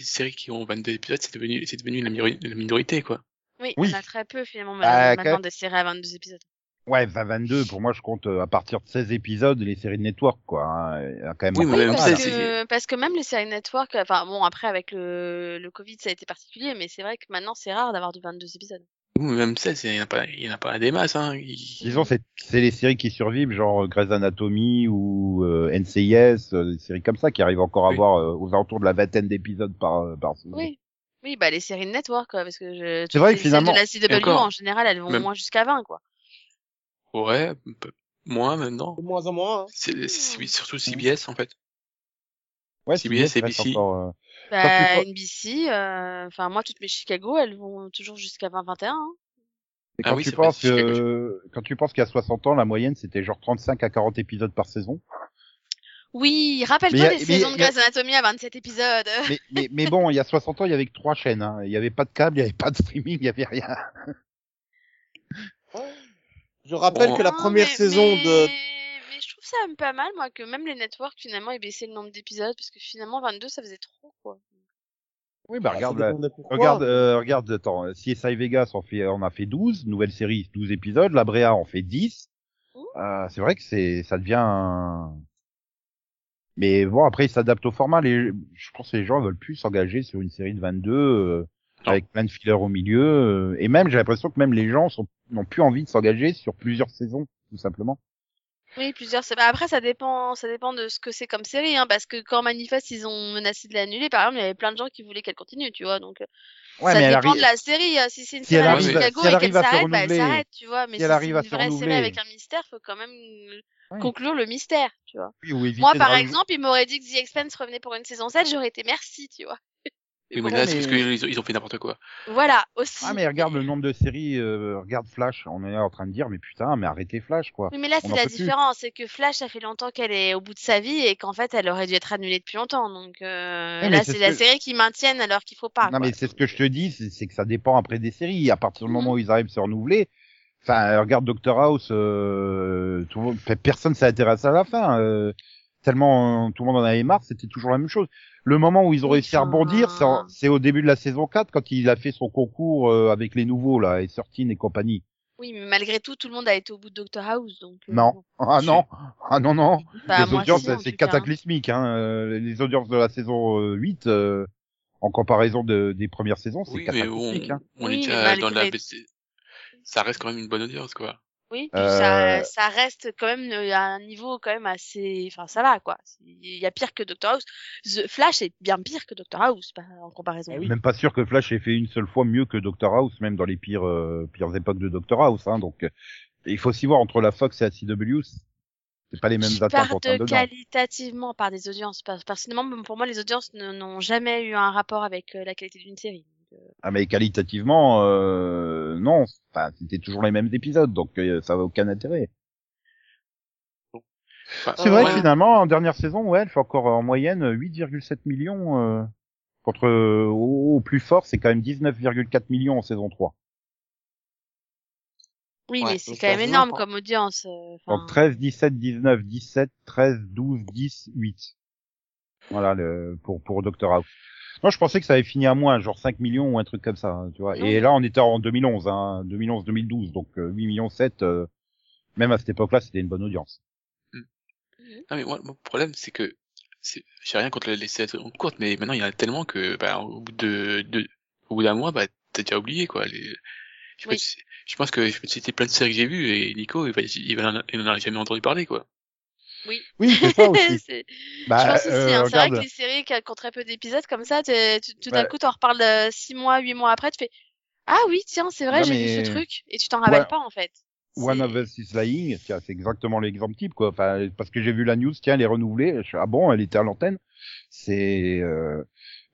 séries qui ont 22 épisodes, c'est devenu c'est devenu la, minori- la minorité quoi. Oui, Oui. on a très peu finalement Bah, maintenant quand- des séries à 22 épisodes. Ouais, 20, 22, pour moi, je compte euh, à partir de 16 épisodes les séries de network, quoi. hein. Il y a quand même Oui, mais encore même pas parce, c'est- que, parce que même les séries network, enfin bon après avec le, le Covid ça a été particulier, mais c'est vrai que maintenant c'est rare d'avoir du 22 épisodes. Ou même ça, c'est- il y en a pas, il y en a pas des masses hein. Il- Disons, c'est c'est les séries qui survivent, genre euh, Grey's Anatomy ou euh, NCIS, euh, des séries comme ça qui arrivent encore à Oui. avoir euh, aux alentours de la vingtaine d'épisodes par, euh, par saison. Oui. Oui, bah les séries de network quoi, parce que je, C'est vrai que finalement- de la CW Encore. en général elles vont Même- moins jusqu'à 20 quoi. Ouais, un peu moins maintenant. De moins en moins. Hein. C'est c'est surtout CBS en fait. Ouais, CBS, CBS reste ABC. encore, euh, Bah, tu NBC, euh, enfin moi toutes mes Chicago elles vont toujours jusqu'à 20-21. Hein. et Ah quand oui, tu c'est vrai, penses que, quand tu penses qu'il y a 60 ans, la moyenne c'était genre 35 à 40 épisodes par saison. Oui, rappelle-toi des mais saisons de a- Grey's Anatomy à 27 épisodes. mais, mais, mais bon, il y a 60 ans, il y avait que trois chaînes. Hein. Il y avait pas de câble, il y avait pas de streaming, il y avait rien. Je rappelle Bon. que la Non, première mais- saison mais- de... Mais je trouve ça même pas mal, moi, que même les networks, finalement, aient baissé le nombre d'épisodes, parce que finalement, 22, ça faisait trop, quoi. Oui, bah Ah, regarde, la- pourquoi. regarde, euh, regarde, attends, euh, CSI Vegas on fait, on a fait 12, nouvelle série, 12 épisodes, la Brea en fait 10. Ouh. Euh, c'est vrai que c'est, ça devient un- Mais bon, après, ils s'adaptent au format. Les, je pense que les gens veulent plus s'engager sur une série de 22, euh, avec plein de fillers au milieu. euh, et même, j'ai l'impression que même les gens sont, n'ont plus envie de s'engager sur plusieurs saisons, tout simplement. Oui, plusieurs. bah, après, ça dépend, ça dépend de ce que c'est comme série, hein, parce que quand Manifest, ils ont menacé de l'annuler, par exemple, il y avait plein de gens qui voulaient qu'elle continue, tu vois, donc, euh, Ouais, ça dépend arrive, de la série. hein. Si c'est une si elle série à arrive- Chicago si elle et arrive qu'elle à s'arrête, bah, elle s'arrête, tu vois. Mais si si, elle c'est arrive à une vraie série avec un mystère, faut quand même euh, Ouais. conclure le mystère, tu vois. oui, ou éviter Moi, par exemple, il m'aurait dit que The Expanse revenait pour une saison 7, j'aurais été merci, tu vois. Oui, mais Ouais, là, c'est mais- parce qu'ils ont, ils ont fait n'importe quoi. Voilà, aussi. Ah mais regarde le nombre de séries, euh, regarde Flash, on est en train de dire mais putain mais arrêtez Flash quoi. Oui, mais là, c'est la différence. C'est que Flash, ça fait longtemps qu'elle est au bout de sa vie et qu'en fait, elle aurait dû être annulée depuis longtemps. Donc euh, là, c'est c'est ce la que- série qui maintiennent alors qu'il faut pas. non quoi. mais c'est ce que je te dis, c'est que ça dépend après des séries. À partir du Mhm. moment où ils arrivent à se renouveler, enfin regarde Doctor House, euh, tout le monde, fait- personne s'est intéressé à la fin. euh, tellement euh, tout le monde en avait marre, c'était toujours la même chose. Le moment où ils ont réussi à rebondir, c'est au début de la saison 4 quand il a fait son concours euh, avec les nouveaux là, et Sortine et compagnie. Oui, mais malgré tout, tout le monde a été au bout de Doctor House. Donc, euh, Non. Ah non, ah non non. Bah, les audiences, c'est cas. cataclysmique. Hein. euh, Les audiences de la saison euh, 8, euh, en comparaison de, des premières saisons, c'est Oui, mais on, cataclysmique. Hein. on Oui, est déjà dans la BC. Ça reste quand même une bonne audience, quoi. Oui, puis Euh, ça, ça reste quand même euh, à un niveau quand même assez. Enfin, ça va quoi. Il y a pire que Doctor House. The Flash est bien pire que Doctor House en comparaison. Ah oui. Même pas sûr que Flash ait fait une seule fois mieux que Doctor House, même dans les pires euh, pires époques de Doctor House. Hein. Donc, euh, il faut aussi voir entre la Fox et la CW, c'est pas les mêmes Je attentes en termes de qualitativement par des audiences. Personnellement, pour moi, les audiences n'ont jamais eu un rapport avec la qualité d'une série. Euh, Ah mais qualitativement, euh, non. Enfin, c'était toujours les mêmes épisodes, donc euh, ça n'a aucun intérêt. Enfin, C'est vrai ouais, que finalement, en dernière saison, ouais, elle fait encore en moyenne 8,7 millions. euh, contre euh, au, au plus fort, c'est quand même 19,4 millions en saison 3. Oui, Ouais, mais c'est quand même énorme comme audience. euh, Donc 13, 17, 19, 17, 13, 12, 10, 8. Voilà le pour pour Doctor House. Non, je pensais que ça avait fini à moins, genre 5 millions ou un truc comme ça, hein, tu vois. Non. Et là, on était en 2011, hein, 2011-2012, donc euh, 8 millions 7, euh, même à cette époque-là, c'était une bonne audience. Non mais moi, mon problème c'est que c'est j'ai rien contre les séries courtes, mais maintenant il y en a tellement que bah, au bout de, de au bout d'un mois bah t'as déjà oublié quoi. Les... Je, Oui. peux te- je pense que je peux te citer plein de séries que j'ai vues et Nico il va il, va, il en a jamais entendu parler quoi. Oui. Oui, c'est ça aussi. Bah, je pense aussi, euh, hein, c'est vrai que les séries qui ont très peu d'épisodes comme ça, tout d'un Ouais. coup, t'en reparles euh, six mois, huit mois après, tu fais Ah oui, tiens, c'est vrai, j'ai mais- vu ce truc, et tu t'en rappelles Ouais. pas en fait. One of Us is Lying, c'est exactement l'exemple type, quoi. Enfin, parce que j'ai vu la news, tiens, elle est renouvelée. Je ah bon, elle était à l'antenne? C'est, euh...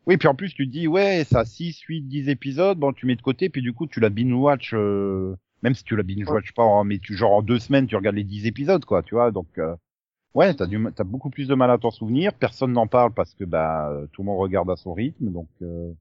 oui, puis en plus, tu te dis, ouais, ça a 6, 8, 10 épisodes, bon, tu mets de côté, puis du coup, tu la binge-watch, euh... même si tu la binge-watch pas, hein, mais tu, genre, en deux semaines, tu regardes les 10 épisodes, quoi, tu vois, donc, euh... ouais, t'as du, t'as beaucoup plus de mal à t'en souvenir, personne n'en parle parce que, bah, euh, tout le monde regarde à son rythme, donc, euh...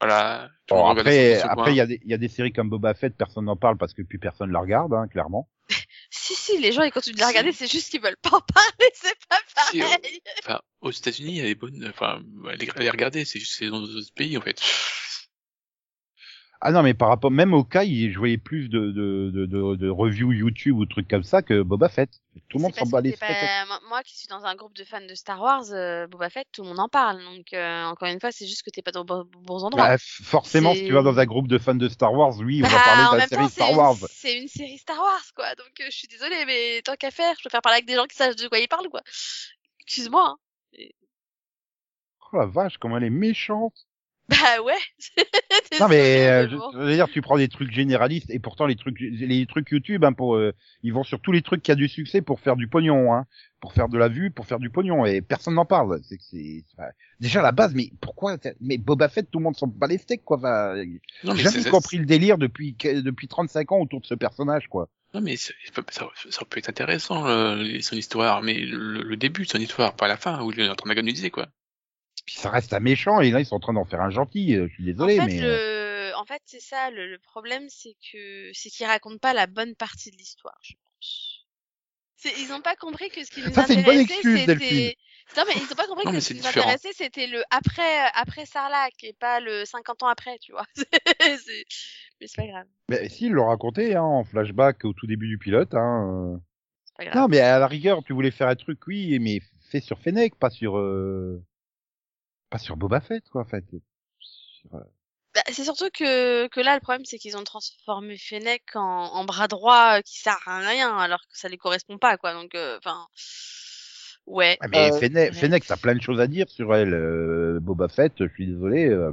Voilà. tout Bon, après, après, il y a des, il y a des séries comme Boba Fett, personne n'en parle parce que plus personne la regarde, hein, clairement. Si, si, les gens ils continuent de la Si. regarder, c'est juste qu'ils veulent pas en parler, c'est pas Si, euh, pareil. Enfin, aux États-Unis, il y a des bonnes. Enfin, les, les regarder, c'est juste c'est dans d'autres pays en fait. Ah non, mais par rapport, même au cas, je voyais plus de, de, de, de, de reviews YouTube ou trucs comme ça que Boba Fett. Tout le monde s'en bat les pas- moi- qui suis dans un groupe de fans de Star Wars, euh, Boba Fett, tout le monde en parle. Donc, euh, encore une fois, c'est juste que t'es pas dans bons endroits. Bah, forcément, si tu vas dans un groupe de fans de Star Wars, oui, on va Bah, parler de la série temps, Star Wars. c'est une série Star Wars, quoi. Donc, euh, je suis désolée, mais tant qu'à faire, je préfère parler avec des gens qui savent de quoi ils parlent, quoi. Excuse-moi. Hein. Oh la vache, comment elle est méchante. Bah ouais. Non mais, euh, je, veux dire, tu prends des trucs généralistes et pourtant les trucs, les trucs YouTube, hein, pour, euh, ils vont sur tous les trucs qui a du succès pour faire du pognon, hein, pour faire de la vue, pour faire du pognon et personne n'en parle. C'est que c'est enfin, déjà à la base, mais pourquoi Mais Boba Fett, tout le monde s'en bat les steaks, quoi. Enfin, Non J'ai mais jamais c'est- compris le délire depuis depuis 35 ans autour de ce personnage, quoi. Non mais ça, peut être intéressant euh, son histoire, mais le, le début de son histoire, pas la fin où il est en train de m'agoniser quoi. Puis ça reste un méchant et là ils sont en train d'en faire un gentil. euh, Je suis désolé, en fait, mais euh, le... en fait, c'est ça. Le, le problème, c'est que c'est qu'ils racontent pas la bonne partie de l'histoire, je pense. C'est- Ils ont pas compris que ce qui nous Ça, c'est une bonne intéressait, excuse, c'était. Non, mais ils ont pas compris Non, que ce qui nous intéressait, c'était le après, après Sarlacc et pas le 50 ans après, tu vois. C'est- mais c'est pas grave. mais si ils l'ont raconté hein, en flashback au tout début du pilote. Hein, euh. C'est pas grave. Non, mais à la rigueur, tu voulais faire un truc, oui, mais fait sur Fennec, pas sur euh... pas sur Boba Fett, quoi, en fait. Sur, euh, Bah, c'est surtout que, que là, le problème, c'est qu'ils ont transformé Fennec en, en bras droit euh, qui sert à rien, alors que ça les correspond pas, quoi. Donc, euh, enfin, ouais. ah, mais Euh, Fennec, ouais. Fennec, a plein de choses à dire sur elle. euh, Boba Fett, je suis désolé. euh,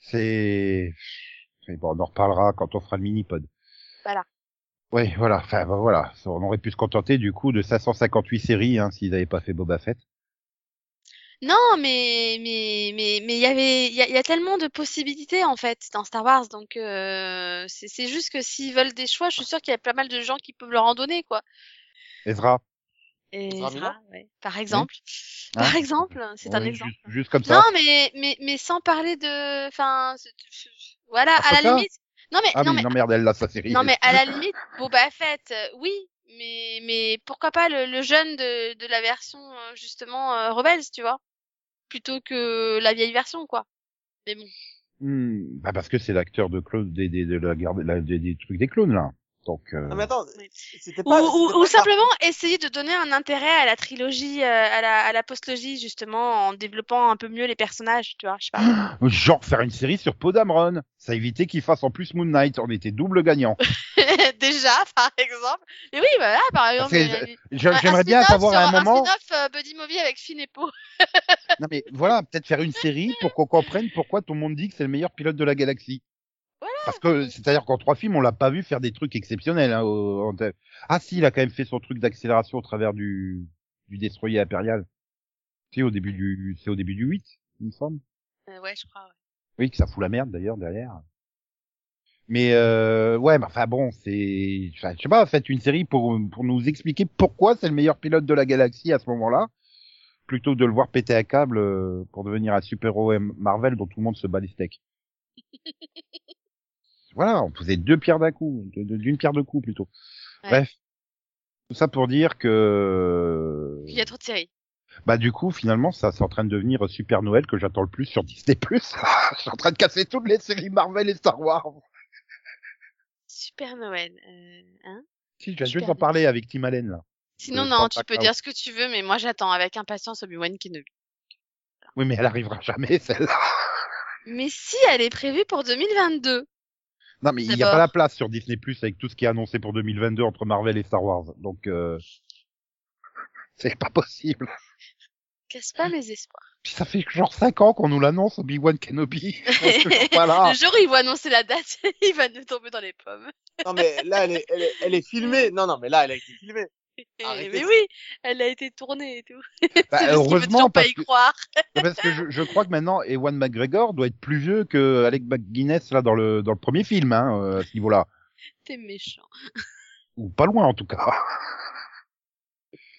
c'est mais bon, on en reparlera quand on fera le mini-pod. Voilà. Oui, voilà. Enfin, voilà. On aurait pu se contenter du coup de 558 séries hein, s'ils n'avaient pas fait Boba Fett. Non, mais mais mais mais il y avait il y a, il y a tellement de possibilités en fait dans Star Wars, donc euh, c'est c'est juste que s'ils veulent des choix, je suis sûre qu'il y a pas mal de gens qui peuvent leur en donner, quoi. Ezra. Et Ezra ouais. Par exemple, Hein? Par exemple, c'est un exemple. Juste, juste comme ça. Non, mais mais mais sans parler de, enfin, c'est- voilà, à la Ahsoka? limite. Non mais ah non oui, mais non merde, elle l'a sa série. Non, mais à la limite, Boba Fett, euh, oui, mais, mais pourquoi pas le, le jeune de, de la version, euh, justement, euh, Rebels, tu vois, plutôt que la vieille version, quoi. Mais bon. Hmm, bah parce que c'est l'acteur de clone des, de la garde, des, des trucs des clones là. Donc. euh, Non, mais attends, Oui. c'était Ou, pas. ou, c'était ou pas simplement essayer de donner un intérêt à la trilogie, euh, à la, à la postlogie, justement, en développant un peu mieux les personnages, tu vois, je sais pas. Genre faire une série sur Podamron. Ça évitait qu'il fasse en plus Moon Knight. On était double gagnant. Déjà, par exemple. Mais oui, voilà, par exemple. un- J'aimerais un bien savoir sur à un moment. spin-off euh, Buddy Movie avec Finn et Poe. Non mais voilà, peut-être faire une série pour qu'on comprenne pourquoi tout le monde dit que c'est le meilleur pilote de la galaxie. Parce que c'est-à-dire qu'en trois films, on l'a pas vu faire des trucs exceptionnels. Hein, au- en Ah si, il a quand même fait son truc d'accélération au travers du du destroyer impérial. C'est au début du c'est au début du 8, il me semble. Euh, ouais, je crois, ouais. Oui, que ça fout la merde d'ailleurs derrière. Mais euh, ouais, mais enfin bon, c'est, enfin, je sais pas, faites une série pour pour nous expliquer pourquoi c'est le meilleur pilote de la galaxie à ce moment-là, plutôt que de le voir péter un câble euh, pour devenir un super-héros Marvel dont tout le monde se bat les steaks. voilà, on faisait deux pierres d'un coup, d'une pierre deux coups plutôt. Ouais. Bref, tout ça pour dire que il y a trop de séries. Bah du coup, finalement, ça c'est en train de devenir Super Noël que j'attends le plus sur Disney+. Je suis en train de casser toutes les séries Marvel et Star Wars. Super Noël. Euh, hein? Si, je viens d'en parler avec Tim Allen là. Sinon, Euh, non, tu peux dire ce que tu veux, mais moi j'attends avec impatience Obi-Wan Kenobi. Oui, mais elle arrivera jamais celle-là. Mais si, elle est prévue pour 2022. Non, mais il n'y a pas la place sur Disney Plus avec tout ce qui est annoncé pour 2022 entre Marvel et Star Wars. Donc, euh... c'est pas possible. Casse pas mes espoirs. Puis ça fait genre 5 ans qu'on nous l'annonce, Obi-Wan Kenobi. Le jour où ils vont annoncer la date, il va nous tomber dans les pommes. Non, mais là, elle est, elle est, elle est filmée. Non, non, mais là, elle a été filmée. Arrêtez mais ça. oui, elle a été tournée et tout. Bah, C'est parce heureusement, toujours pas parce y que, croire. parce que je, je crois que maintenant, Ewan McGregor doit être plus vieux que Alec McGuinness là dans le dans le premier film, hein, euh, à ce niveau-là, T'es méchant. ou pas loin en tout cas.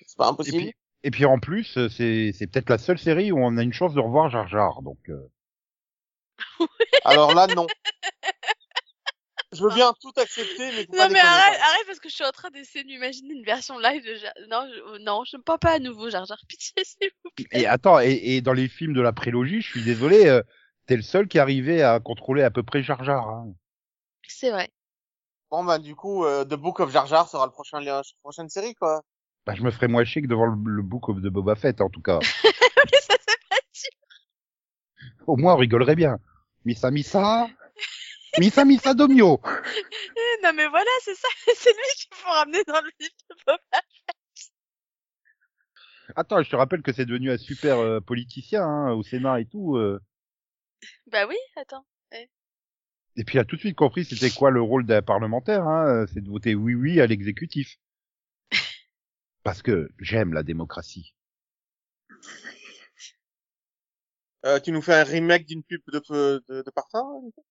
C'est pas Et impossible. puis, et puis en plus, c'est c'est peut-être la seule série où on a une chance de revoir Jar Jar. Donc, euh, Alors là, non. Je veux bien tout accepter, mais Non mais arrête, arrête parce que je suis en train d'essayer d'imaginer une version live de Jar... Non, je... oh, non, je ne peux pas à nouveau Jar Jar. Pitié, s'il vous plaît. et attends, et, et dans les films de la prélogie, je suis désolé, euh, t'es le seul qui arrivait à contrôler à peu près Jar Jar. Hein. C'est vrai. Bon, bah, du coup, euh, The Book of Jar Jar sera le prochain, la prochaine série, quoi. Bah, je me ferais moins chier que devant le, le book of de Boba Fett en tout cas. mais ça c'est pas sûr. Au moins, on rigolerait bien. Missa Missa, Missa Missa Domio. Non mais voilà, c'est ça. C'est lui qu'il faut ramener dans le livre de Boba. Attends, je te rappelle que c'est devenu un super euh, politicien hein, au Sénat et tout. euh. Bah oui, attends. Et puis il a tout de suite compris c'était quoi le rôle d'un parlementaire, hein, euh, c'est de voter oui oui à l'exécutif. Parce que j'aime la démocratie. Euh, tu nous fais un remake d'une pub de, de, de parfum Nico?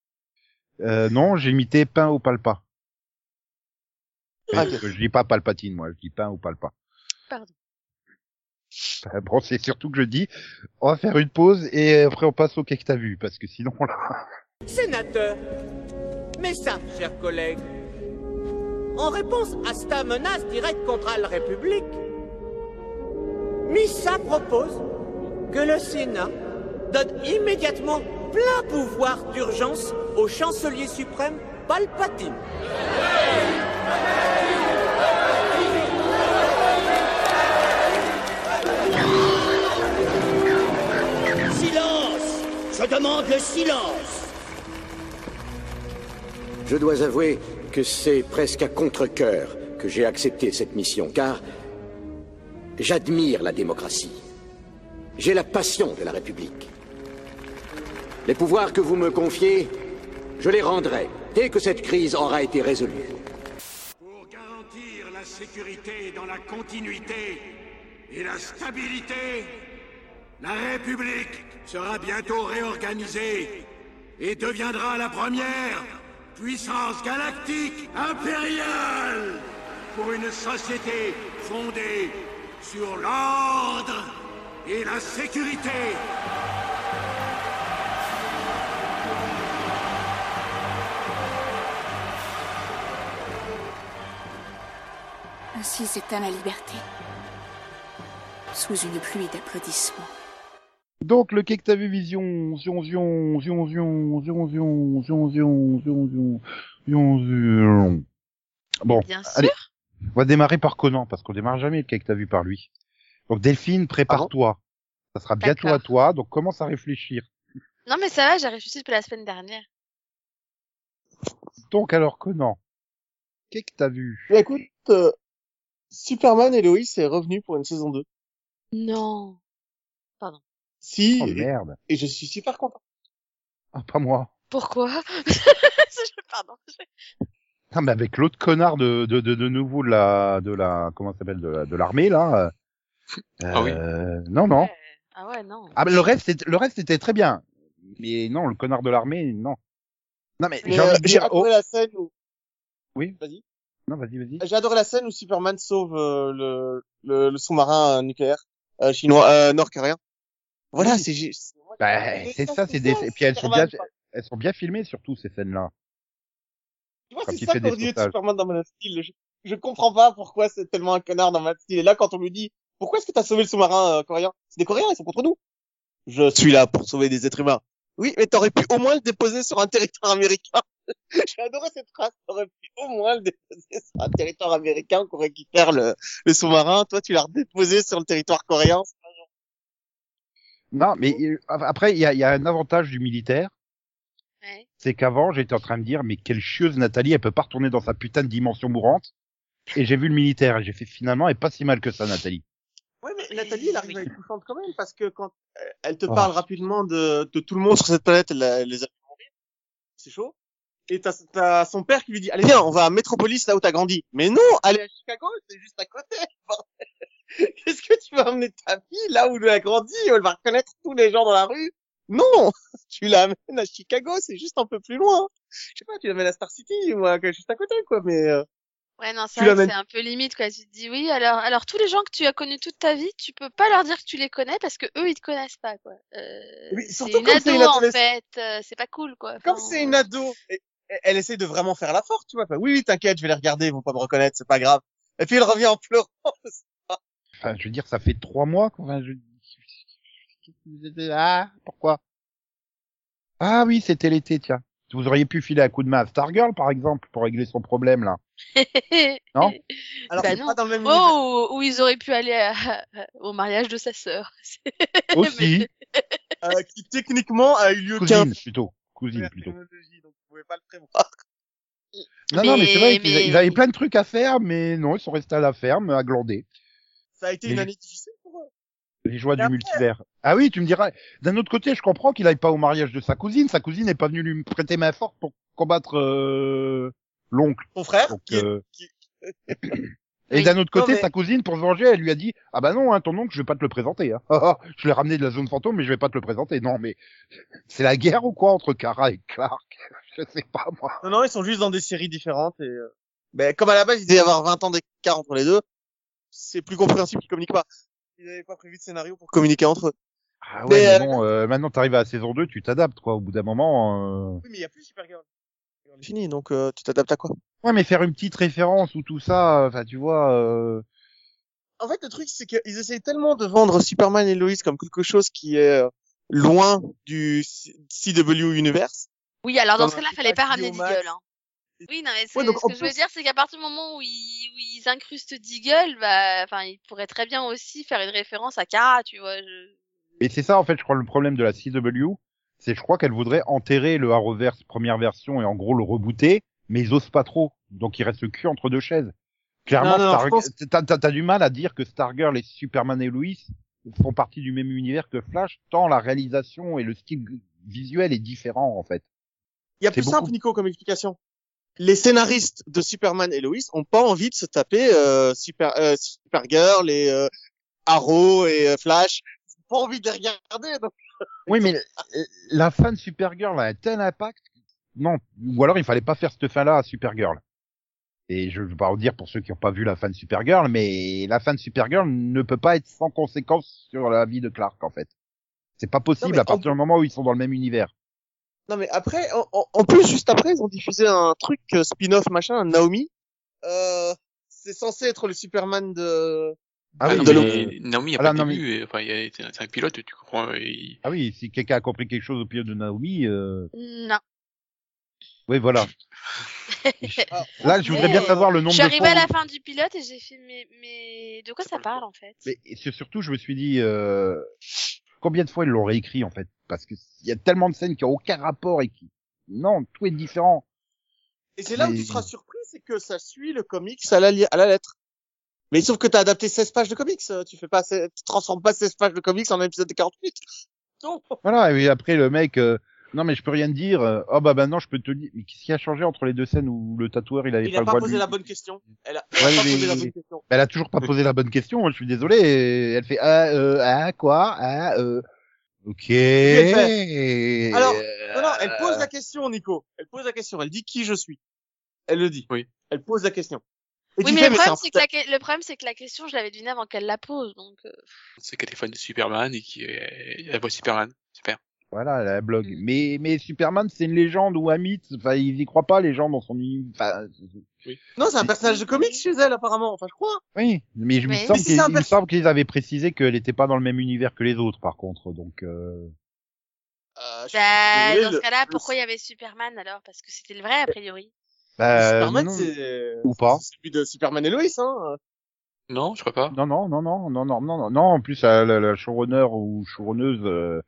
Euh, non, j'ai imité pain au palpa. Ah, Parce ok. que je dis pas palpatine, moi, je dis pain au palpa. Pardon. Euh, Bon, c'est surtout que je dis, on va faire une pause et après on passe au quai que t'as vu, parce que sinon là. Sénateur, mais ça, chers collègues, en réponse à cette menace directe contre la République, Missa propose que le Sénat donne immédiatement plein pouvoir d'urgence au chancelier suprême Palpatine. Silence Je demande le silence Je dois avouer que c'est presque à contre-cœur que j'ai accepté cette mission, car j'admire la démocratie. J'ai la passion de la République. Les pouvoirs que vous me confiez, je les rendrai dès que cette crise aura été résolue. Pour garantir la sécurité dans la continuité et la stabilité, la République sera bientôt réorganisée et deviendra la première puissance galactique impériale pour une société fondée sur l'ordre et la sécurité. Ainsi s'éteint la liberté. Sous une pluie d'applaudissements. Donc le quai que t'as vu vision, zion zion, zion zion, zion zion, zion zion, zion zion, zion zion. Bon, Bien sûr. allez, on va démarrer par Conan, parce qu'on démarre jamais le quai que t'as vu par lui. Donc Delphine, prépare-toi. Ça sera bientôt à toi, donc commence à réfléchir. Non mais ça va, j'ai réfléchi depuis la semaine dernière. Donc alors Conan, que t'as vu Bah, écoute, euh, Superman et Lois est revenu pour une saison 2. Non. Si, Oh et, merde, et je suis super content. ah pas moi. Pourquoi? Pardon. je- Ah mais avec l'autre connard de de de, de nouveau de la de la comment ça s'appelle de la- de l'armée là. euh, Ah oui. euh, Non non. Ouais. Ah ouais, non. Ah, mais le reste, le reste était très bien. Mais non, le connard de l'armée, non. Non, mais Mais, j'ai euh, dire, oh, la scène où, oui. Vas-y. Non, vas-y, vas-y. j'ai adoré la scène où Superman sauve euh, le, le, le sous-marin euh, nucléaire euh, chinois, euh, nord-coréen. Voilà, Oui. c'est ju- c'est moi, Bah, c'est ça, c'est des, et puis elles sont bien, elles sont bien filmées, surtout, ces scènes-là. Tu vois, quand c'est il ça fait qu'on des dit de. Superman dans Man of Steel. Je, je comprends pas pourquoi c'est tellement un connard dans Man of Steel. Et là, quand on lui dit, Pourquoi est-ce que t'as sauvé le sous-marin euh, coréen? C'est des Coréens, ils sont contre nous. Je suis là pour sauver des êtres humains. Oui, mais t'aurais pu au moins le déposer sur un territoire américain. J'ai adoré cette phrase. T'aurais pu au moins le déposer sur un territoire américain qu'on récupère le, le sous-marin. Toi, tu l'as redéposé sur le territoire coréen. Non, mais euh, après, il y a, il y a un avantage du militaire, Ouais. c'est qu'avant, j'étais en train de me dire, mais quelle chieuse Nathalie, elle peut pas retourner dans sa putain de dimension mourante. Et j'ai vu le militaire, et j'ai fait finalement, elle est pas si mal que ça, Nathalie. Ouais, mais Nathalie, elle arrive à être touchante quand même parce que quand elle te Oh. parle rapidement de, de tout le monde sur cette planète, elle, elle les a fait mourir. C'est chaud. Et t'as, t'as son père qui lui dit, allez viens, on va à Metropolis là où t'as grandi. Mais non, allez à Chicago, c'est juste à côté. Qu'est-ce que tu vas emmener ta fille là où elle a grandi, où elle va reconnaître tous les gens dans la rue? Non, tu l'amènes à Chicago, c'est juste un peu plus loin. Je sais pas, tu l'amènes à Star City ou à, juste à côté, quoi, mais, euh, Ouais, non, c'est un peu limite, quoi. Tu te dis, oui, alors, alors tous les gens que tu as connus toute ta vie, tu peux pas leur dire que tu les connais parce que eux, ils te connaissent pas, quoi. Euh, c'est une comme ado, une en fait, euh, c'est pas cool, quoi. comme Enfin, c'est une ado, et- elle essaie de vraiment faire la forte, tu vois. Enfin, oui, oui, t'inquiète, je vais les regarder, ils vont pas me reconnaître, c'est pas grave. Et puis elle revient en pleurant. Enfin, je veux dire, ça fait trois mois qu'on enfin, je... Ah, pourquoi? Ah oui, c'était l'été, tiens. Vous auriez pu filer un coup de main à Stargirl, par exemple, pour régler son problème, là. Non? Alors Bah non. pas dans le même univers. Oh, où, où ils auraient pu aller à- au mariage de sa sœur. Aussi, Euh, qui techniquement a eu lieu cousine, plutôt. Cousine, plutôt. Pas le prévoir. Non, non, mais c'est vrai Mais- qu'ils a- ils avaient plein de trucs à faire, mais non, ils sont restés à la ferme, à glander. Ça a été Mais une année difficile pour eux. Les joies du multivers. Ah oui, tu me diras. D'un autre côté, je comprends qu'il aille pas au mariage de sa cousine. Sa cousine n'est pas venue lui prêter main forte pour combattre euh, l'oncle. Ton frère, Donc, qui est- euh, qui- Et d'un autre côté, Non, mais- sa cousine, pour se venger, elle lui a dit Ah bah non, hein, ton oncle, je vais pas te le présenter. Hein. Je l'ai ramené de la zone fantôme, mais je vais pas te le présenter. Non, mais c'est la guerre ou quoi entre Kara et Clark? Je sais pas moi. Non, non, ils sont juste dans des séries différentes et, euh, ben, comme à la base, il devait y avoir 20 ans d'écart entre les deux, c'est plus compréhensible qu'ils communiquent pas. Ils n'avaient pas prévu de scénario pour communiquer entre eux. Ah ouais, mais, euh, bon, euh, maintenant t'arrives à la saison 2, tu t'adaptes quoi. Au bout d'un moment. euh, Oui, mais il y a plus Supergirl. Est fini, donc euh, tu t'adaptes à quoi? Ouais, mais faire une petite référence ou tout ça, enfin tu vois. euh, En fait, le truc, c'est qu'ils essayent tellement de vendre Superman et Lois comme quelque chose qui est loin du CW Universe. Oui, alors dans ce cas-là, fallait pas ramener. Deagle. Hein. Oui, non, mais Ouais, donc, ce que je veux plus- dire, c'est qu'à partir du moment où ils, où ils incrustent Deagle, bah, enfin, ils pourraient très bien aussi faire une référence à Kara, tu vois. Je... Et c'est ça, en fait, je crois, le problème de la CW, c'est je crois qu'elle voudrait enterrer le Arrowverse première version et en gros le rebooter, mais ils osent pas trop. Donc il reste le cul entre deux chaises. Clairement, Star- pense- t'as, t'as- t'as du mal à dire que Stargirl et Superman et Lois font partie du même univers que Flash, tant la réalisation et le style visuel est différent, en fait. Il y a plus beaucoup. simple, Nico, comme explication. Les scénaristes de Superman et Lois ont pas envie de se taper euh, Super, euh, Supergirl et euh, Arrow et euh, Flash. Ils ont pas envie de les regarder. Donc... Oui, mais euh, la fin de Supergirl a un tel impact. Non, ou alors il fallait pas faire cette fin-là à Supergirl. Et je vais pas vous dire pour ceux qui n'ont pas vu la fin de Supergirl, mais la fin de Supergirl ne peut pas être sans conséquence sur la vie de Clark, en fait. C'est pas possible à partir en- du moment où ils sont dans le même univers. Non, mais après, en, en- en plus, juste après, ils ont diffusé un truc euh, spin-off machin, Naomi. Euh, c'est censé être le Superman de. Ah, Ah oui, mais Naomi, il y a Voilà, pas de Naomi. début, et- enfin, c'est un pilote, tu comprends, il- Ah oui, si quelqu'un a compris quelque chose au pied de Naomi, euh... Non. oui, voilà. Ah, Là, je voudrais bien savoir le nombre Je suis fois à où- la fin du pilote et j'ai fait, mais, mais de quoi ça parle en fait? Mais surtout, je me suis dit, euh, combien de fois ils l'ont réécrit en fait? Parce que il y a tellement de scènes qui ont aucun rapport et qui, non, tout est différent. Et c'est là où tu seras surpris, c'est que ça suit le comics à la, li- à la lettre. Mais sauf que t'as adapté 16 pages de comics. euh, Tu fais pas, tu transformes pas 16 pages de comics en un épisode de 48. Non. Voilà. Et après le mec, euh, non mais je peux rien dire. euh, oh bah maintenant je peux te dire. Mais qu'est-ce qui a changé entre les deux scènes où le tatoueur il avait Il pas a pas posé lui- la bonne question. Elle a, Ouais, elle a pas mais- posé la bonne question. Elle a toujours pas posé la bonne question. Je suis désolé. Elle fait ah euh, ah quoi? Ah euh. Ok. Alors, Euh, Non, non, elle pose la question, Nico. Elle pose la question. Elle dit qui je suis. Elle le dit. Oui. Elle pose la question. Et Oui, mais fais, le problème, c'est que, la... que- le problème, c'est que la question, je l'avais devinée avant qu'elle la pose, donc. euh, c'est qu'elle est fan de Superman et la voix Superman. Super. Voilà, la blog. Mm. Mais, mais Superman, c'est une légende ou un mythe. Enfin, ils y croient pas, les gens, dans son enfin, oui. Non, c'est un personnage de comics chez elle, apparemment. Enfin, je crois. Oui, mais je me semble si qu'ils perso... qu avaient précisé qu'elle n'était pas dans le même univers que les autres, par contre. Donc, euh... Euh, bah, dans ce cas-là, pourquoi il y avait Superman alors? Parce que c'était le vrai a priori. Bah, euh, Superman, c'est ou pas Celui de Superman et Lois, hein Non, je crois pas. Non, non, non, non, non, non, non, non. En plus, la, la, la showrunner ou showrunneuse, euh,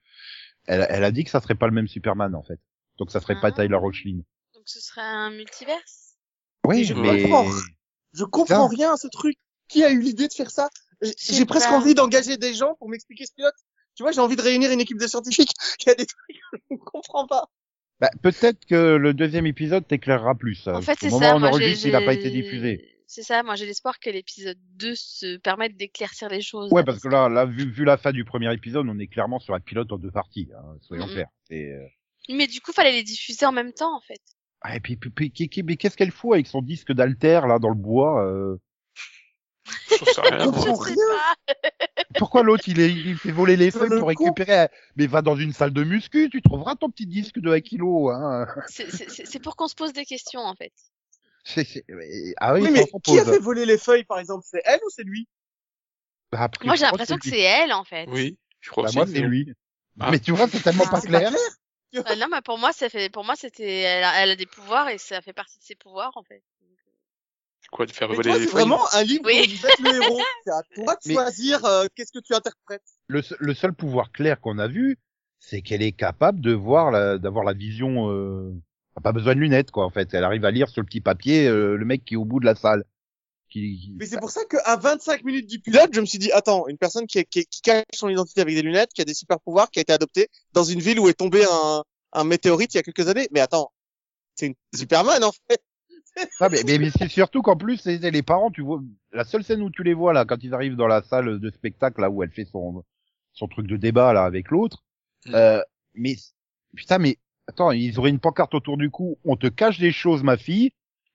elle, elle a dit que ça serait pas le même Superman, en fait. Donc, ça serait pas Ah. Tyler Hoechlin. Donc ce serait un multiverse? Oui, je mais... comprends. Je comprends rien à ce truc. Qui a eu l'idée de faire ça? J'ai- presque envie d'engager des gens pour m'expliquer ce pilote. Tu vois, j'ai envie de réunir une équipe de scientifiques. Il y a des trucs que je ne comprends pas. Bah, peut-être que le deuxième épisode t'éclairera plus. En fait, Au c'est moment ça. où on Moi, j'ai- enregistre, il n'a pas été diffusé. C'est ça. Moi, j'ai l'espoir que l'épisode 2 se permette d'éclaircir les choses. Ouais, parce que là, là vu, vu la fin du premier épisode, on est clairement sur un pilote en deux parties. Hein, soyons clairs. Et, euh, Mais du coup, fallait les diffuser en même temps, en fait. ah, et puis, puis, puis, mais qu'est-ce qu'elle fout avec son disque d'alter là dans le bois euh? Je sais rien. Pourquoi l'autre il, est, il fait voler les feuilles le pour récupérer un- Mais va dans une salle de muscu, tu trouveras ton petit disque de 1 kilo. Hein. C'est- C'est c'est- c'est pour qu'on se pose des questions, en fait. C'est- c'est- mais- Ah oui, mais qui a fait voler les feuilles, par exemple? C'est elle ou c'est lui? Bah, après, Moi, j'ai l'impression que c'est elle, en fait. Oui, je crois Bah, moi, c'est lui. Ah. Mais tu vois, c'est tellement Ah, pas c'est clair. Euh, non, mais pour moi, ça fait, pour moi, c'était, elle a, elle a des pouvoirs et ça fait partie de ses pouvoirs, en fait. Quoi, de faire Mais voler toi, les c'est feuilles? vraiment un livre Oui. où vous êtes le héros. C'est à toi de Mais- choisir euh, qu'est-ce que tu interprètes. le, le seul pouvoir clair qu'on a vu, c'est qu'elle est capable de voir, la- d'avoir la vision. Euh... Pas besoin de lunettes, quoi. En fait, elle arrive à lire sur le petit papier euh, le mec qui est au bout de la salle. Qui, qui- Mais c'est pour ça qu'à 25 minutes du pilote, je me suis dit, attends, une personne qui, qui, qui cache son identité avec des lunettes, qui a des super pouvoirs, qui a été adoptée dans une ville où est tombé un, un météorite il y a quelques années. Mais attends, c'est une Superman en fait. Ah, mais, mais, mais c'est surtout qu'en plus, c'est c'est les parents, tu vois, la seule scène où tu les vois là, quand ils arrivent dans la salle de spectacle là où elle fait son son truc de débat là avec l'autre, Mm. euh, mais putain, mais attends, ils auraient une pancarte autour du cou, on te cache des choses, ma fille,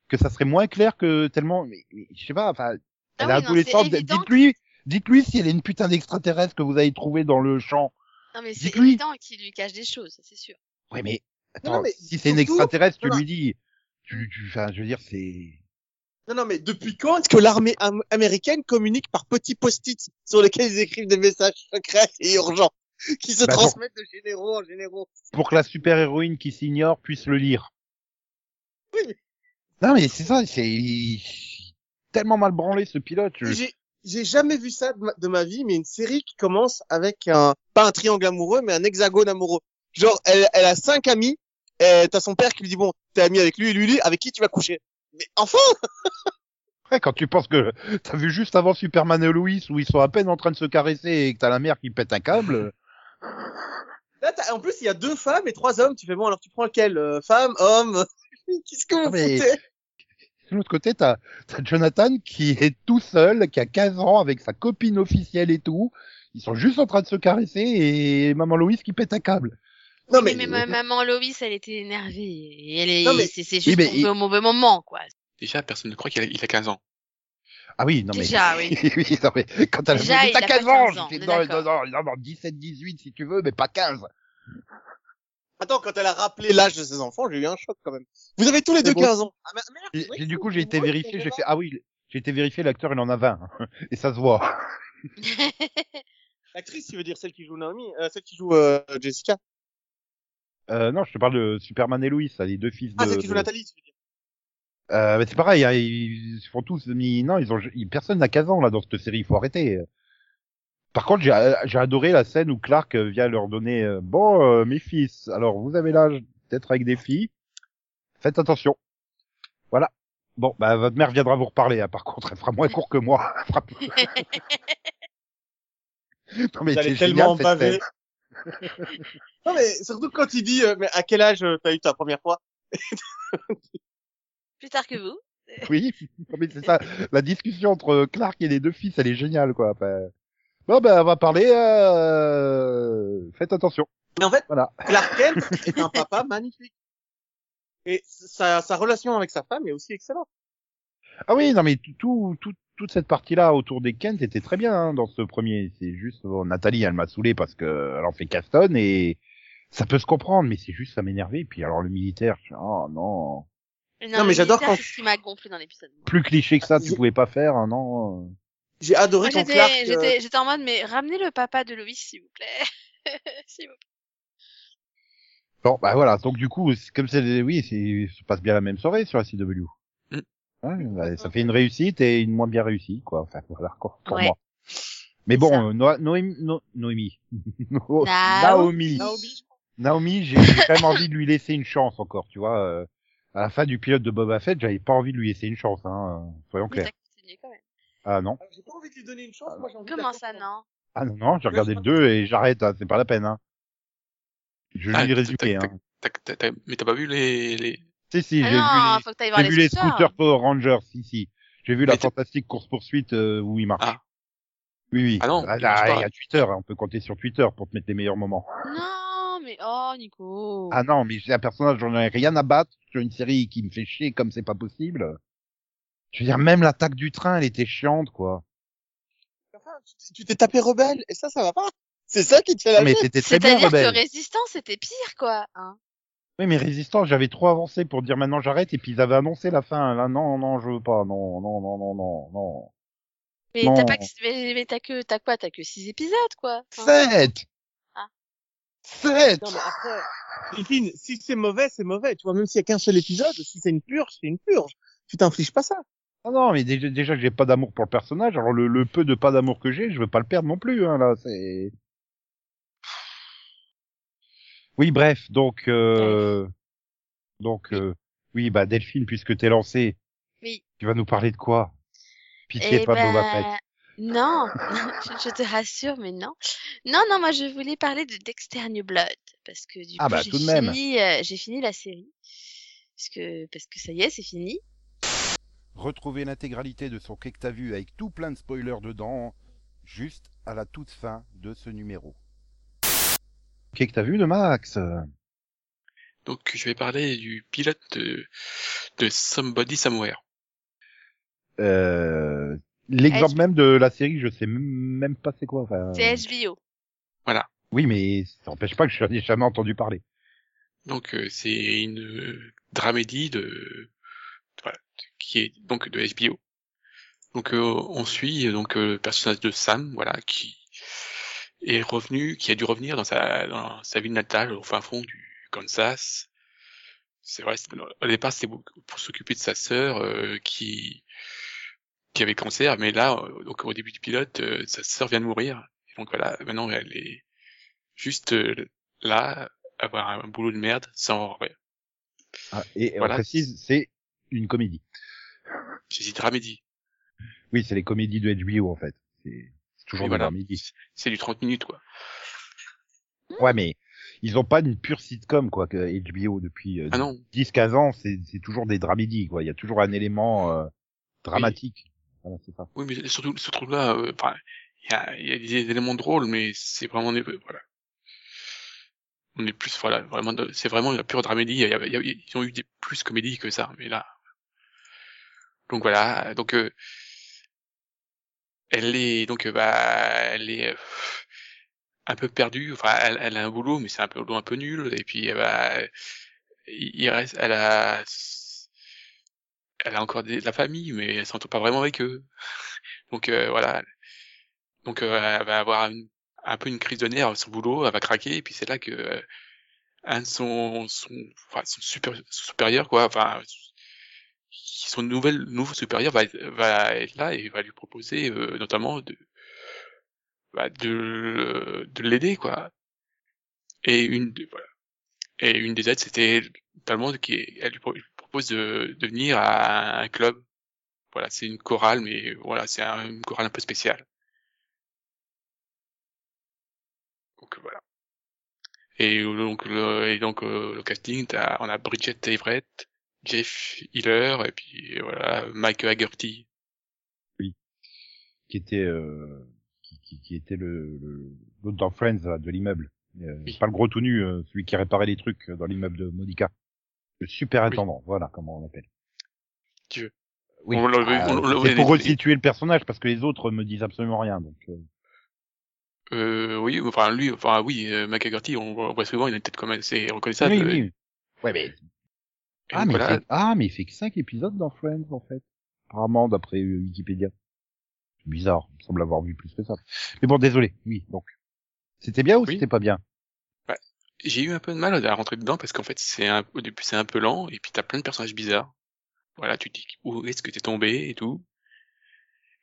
que ça serait moins clair que tellement, mais, mais je sais pas, enfin, Ah elle oui, a non, adolescente, c'est évident dites-lui, dites-lui si elle est une putain d'extraterrestre que vous avez trouvé dans le champ. Non, mais c'est évident qu'il lui cache des choses, ça, c'est sûr. Ouais, mais attends, Non, mais si c'est une extraterrestre, tu non, lui dis, tu, tu, enfin, je veux dire, c'est. Non, non, mais depuis quand est-ce que l'armée am- américaine communique par petits post-it sur lesquels ils écrivent des messages secrets et urgents? Qui se Bah, pour- transmettent de généraux en généraux pour que la super héroïne qui s'ignore puisse le lire. Oui, mais- Non mais c'est ça, c'est tellement mal branlé ce pilote. je- J'ai jamais vu ça de ma, de ma vie, mais une série qui commence avec un pas un triangle amoureux, mais un hexagone amoureux. Genre, elle, elle a cinq amis. Et t'as son père qui lui dit bon, t'es ami avec lui, lui, lui, avec qui tu vas coucher Mais enfin, Ouais, quand tu penses que t'as vu juste avant Superman et Lois où ils sont à peine en train de se caresser et que t'as la mère qui pète un câble. Là, en plus, il y a deux femmes et trois hommes. Tu fais bon, alors tu prends lequel Euh, Femme, homme? Qu'est-ce que vous Ah, mais- foutez? De l'autre côté, t'as as Jonathan qui est tout seul, qui a 15 ans avec sa copine officielle et tout. Ils sont juste en train de se caresser et maman Lois qui pète un câble. Non Oui, mais, mais ma- maman Lois, elle était énervée. Et elle est, Non, mais- c'est c'est Oui, juste mais au mauvais moment, quoi. Déjà, personne ne croit qu'il a, il a 15 ans. Ah oui, non mais. Déjà, oui. oui, non mais quand elle Déjà, a il t'as a pas 15 ans, 15 ans, j'étais on est dans, dans, d'accord. dans, dans 17, 18 si tu veux, mais pas 15. attends, quand elle a rappelé l'âge de ses enfants, j'ai eu un choc quand même. Vous avez tous les deux bon. 15 ans. Ah, mais- merde, J'ai- oui, j'ai- du coup, j'ai été vérifié, j'ai fait, ah oui, j'ai été vérifié, l'acteur, il en a 20. Et ça se voit. L'actrice, tu veux dire celle qui joue Naomi, euh, celle qui joue euh, Jessica? Euh, non, je te parle de Superman et Lois, ça, les deux fils de... Ah, celle qui joue de- Nathalie, tu veux dire. Euh, mais c'est pareil, hein, ils font tous, mis- non, ils ont, ils- personne n'a 15 ans, là, dans cette série, il faut arrêter. Par contre, j'ai, j'ai adoré la scène où Clark euh, vient leur donner, euh, bon, euh, mes fils, alors, vous avez l'âge d'être avec des filles, faites attention. Voilà. Bon, bah, votre mère viendra vous reparler, hein, par contre, elle fera moins court que moi. Elle fera plus- non, mais c'est tellement génial, cette baver. scène. non, mais surtout quand il dit, euh, mais à quel âge euh, t'as eu ta première fois? Plus tard que vous. Oui, non, mais c'est ça. La discussion entre Clark et les deux fils, elle est géniale, quoi. Enfin, Bon, ben, on va parler. Euh... Faites attention. Mais en fait, Voilà. Clark Kent est un papa magnifique. Et sa, sa relation avec sa femme est aussi excellente. Ah oui, non, mais tout, tout, toute cette partie-là autour des Kent était très bien hein, dans ce premier. C'est juste bon, Nathalie, elle m'a saoulé parce que elle en fait Caston et Ça peut se comprendre, mais c'est juste ça m'énervait. Puis alors le militaire, oh non. Non, mais j'adore quand- C'est ce qui m'a gonflé dans l'épisode. Plus cliché que ça, tu pouvais pas faire, hein, non. J'ai adoré Moi, quand j'étais, Clark. euh, j'étais, j'étais en mode, mais ramenez le papa de Loïs, s'il vous plaît. s'il vous plaît. Bon, bah voilà. Donc du coup, comme c'est, oui, c'est, ça passe bien la même soirée sur la CW. Mm. Ouais, bah, ça fait une réussite et une moins bien réussie, quoi. Enfin, voilà, quoi, pour Ouais. moi. Mais bon, euh, Noémie, No- Noémie. No- Nao- Naomi. Naomi, Naomi, j'ai j'ai quand même envie de lui laisser une chance encore, tu vois. euh, à la fin du pilote de Boba Fett, j'avais pas envie de lui laisser une chance, hein. euh, Soyons clairs. quand même. Ah non. Alors, J'ai pas envie de lui donner une chance, moi j'ai envie Comment ça, non? Ah non, non, j'ai regardé le 2 et j'arrête, hein, c'est pas la peine, hein. Je lis Ah, le résumé, hein. Mais t'as pas vu les, les... Si, si, Ah j'ai non, vu, faut que t'ailles voir j'ai les vu les scooters. Power Rangers, si, si. J'ai vu la fantastique course-poursuite euh, où il marche. Ah. Oui, oui. Ah non, Ah, il y a Twitter, hein, on peut compter sur Twitter pour te mettre les meilleurs moments. Non, mais oh, Nico. Ah non, mais j'ai un personnage, j'en ai rien à battre sur une série qui me fait chier comme c'est pas possible. Je veux dire, même l'attaque du train, elle était chiante, quoi. Enfin, tu- t'es tapé rebelle, et ça, ça va pas. C'est ça qui te fait la mais vie. c'était très bien, C'est-à-dire que résistance, c'était pire, quoi. Hein. Oui, mais résistant, j'avais trop avancé pour dire maintenant j'arrête, et puis ils avaient annoncé la fin. Là, non, non, je veux pas, non, non, non, non, non, non. Mais t'as pas que, mais, mais t'as que, t'as quoi? T'as que six épisodes, quoi. Enfin, Sept! Ah. Sept! Non, mais après, Delphine, si c'est mauvais, c'est mauvais. Tu vois, même s'il y a qu'un seul épisode, si c'est une purge, c'est une purge. Tu t'infliges pas ça. Ah non, mais déjà, déjà que j'ai pas d'amour pour le personnage, alors le, le peu de pas d'amour que j'ai, je veux pas le perdre non plus, hein, là, c'est... Oui, bref, donc, euh... donc, euh... oui, bah, Delphine, puisque t'es lancé, Oui. tu vas nous parler de quoi? Pitié, Eh pas ben, Fett. Non, je, je te rassure, mais non. Non, non, moi je voulais parler de Dexter New Blood parce que du Ah coup bah, j'ai tout de même. fini, euh, j'ai fini la série parce que parce que ça y est, c'est fini. Retrouvez l'intégralité de son Qu'est-ce que t'as vu avec tout plein de spoilers dedans, juste à la toute fin de ce numéro. Qu'est-ce que t'as vu de Max? Donc je vais parler du pilote de, de Somebody Somewhere. Euh, l'exemple même de la série, je sais même- pas c'est quoi. Enfin, C'est HBO. Oui, mais ça n'empêche pas que je n'ai jamais entendu parler. Donc euh, c'est une euh, dramédie de voilà, qui est donc de HBO. Donc euh, on suit donc euh, le personnage de Sam, voilà, qui est revenu, qui a dû revenir dans sa dans sa ville natale au fin fond du Kansas. C'est vrai, au départ c'était pour pour s'occuper de sa sœur euh, qui qui avait cancer, mais là euh, donc au début du pilote, euh, sa sœur vient de mourir. Et donc voilà, maintenant elle est juste euh, là avoir un boulot de merde sans rien. Ah, et Voilà. on précise, c'est une comédie. J'ai dit dramédie. Oui, c'est les comédies de HBO en fait. C'est c'est toujours voilà. C'est du 30 minutes, quoi. Ouais, mais ils ont pas une pure sitcom quoi que HBO depuis euh, Ah. 10-15 ans, c'est c'est toujours des dramédies quoi. Il y a toujours un élément euh, dramatique. Voilà, c'est ça. Oui, mais surtout, ce truc-là, euh, il y a, y a des éléments drôles, mais c'est vraiment des, voilà. On est plus, voilà, vraiment, c'est vraiment la pure dramédie. Y a- y a- ils ont eu des plus comédies que ça, mais là. Donc voilà, donc, euh, elle est, donc, euh, bah, elle est euh, un peu perdue. Enfin, elle, elle a un boulot, mais c'est un boulot un peu nul. Et puis, euh, bah, il reste, elle a, elle a encore des, de la famille, mais elle s'entend pas vraiment avec eux. Donc euh, voilà. Donc euh, elle va avoir un peu une crise de nerfs sur le boulot, elle va craquer, et puis c'est là que euh, un de son, son, enfin, son, super, son supérieur, quoi, enfin, son nouvel, nouveau supérieur va, va être là et va lui proposer euh, notamment de, bah, de, de l'aider, quoi. Et une, voilà. Et une des aides, c'était notamment qui est- elle lui pro- lui propose de, de venir à un club. Voilà, c'est une chorale, mais voilà, c'est un- une chorale un peu spéciale. Donc voilà. Et euh, donc le, et donc euh, le casting, on a Bridget Everett, Jeff Hiller et puis voilà Mike Haggerty. Qui était euh, qui, qui, qui était le le- l'autre dans Friends de l'immeuble. Euh, Oui. Pas le gros tout nu, euh, celui qui réparait les trucs dans l'immeuble de Monica. Le super intendant, voilà comment on l'appelle. Tu veux. Oui. On Ah, c'est pour resituer le personnage parce que les autres me disent absolument rien. Donc euh, Euh, oui, enfin lui, enfin oui, euh, McAgerty, on, voit souvent, il a une tête quand même assez reconnaissable. oui, oui. Ouais, mais... Ah, donc, mais voilà. il fait... ah, mais il fait que 5 épisodes dans Friends, en fait. Apparemment, d'après euh, Wikipédia. C'est bizarre. Il me semble avoir vu plus que ça. Mais bon, désolé. Oui, donc. C'était bien ou Oui. c'était pas bien? J'ai eu un peu de mal à rentrer dedans parce qu'en fait, c'est un, c'est un peu lent et puis t'as plein de personnages bizarres. Voilà, tu te dis où est-ce que t'es tombé et tout.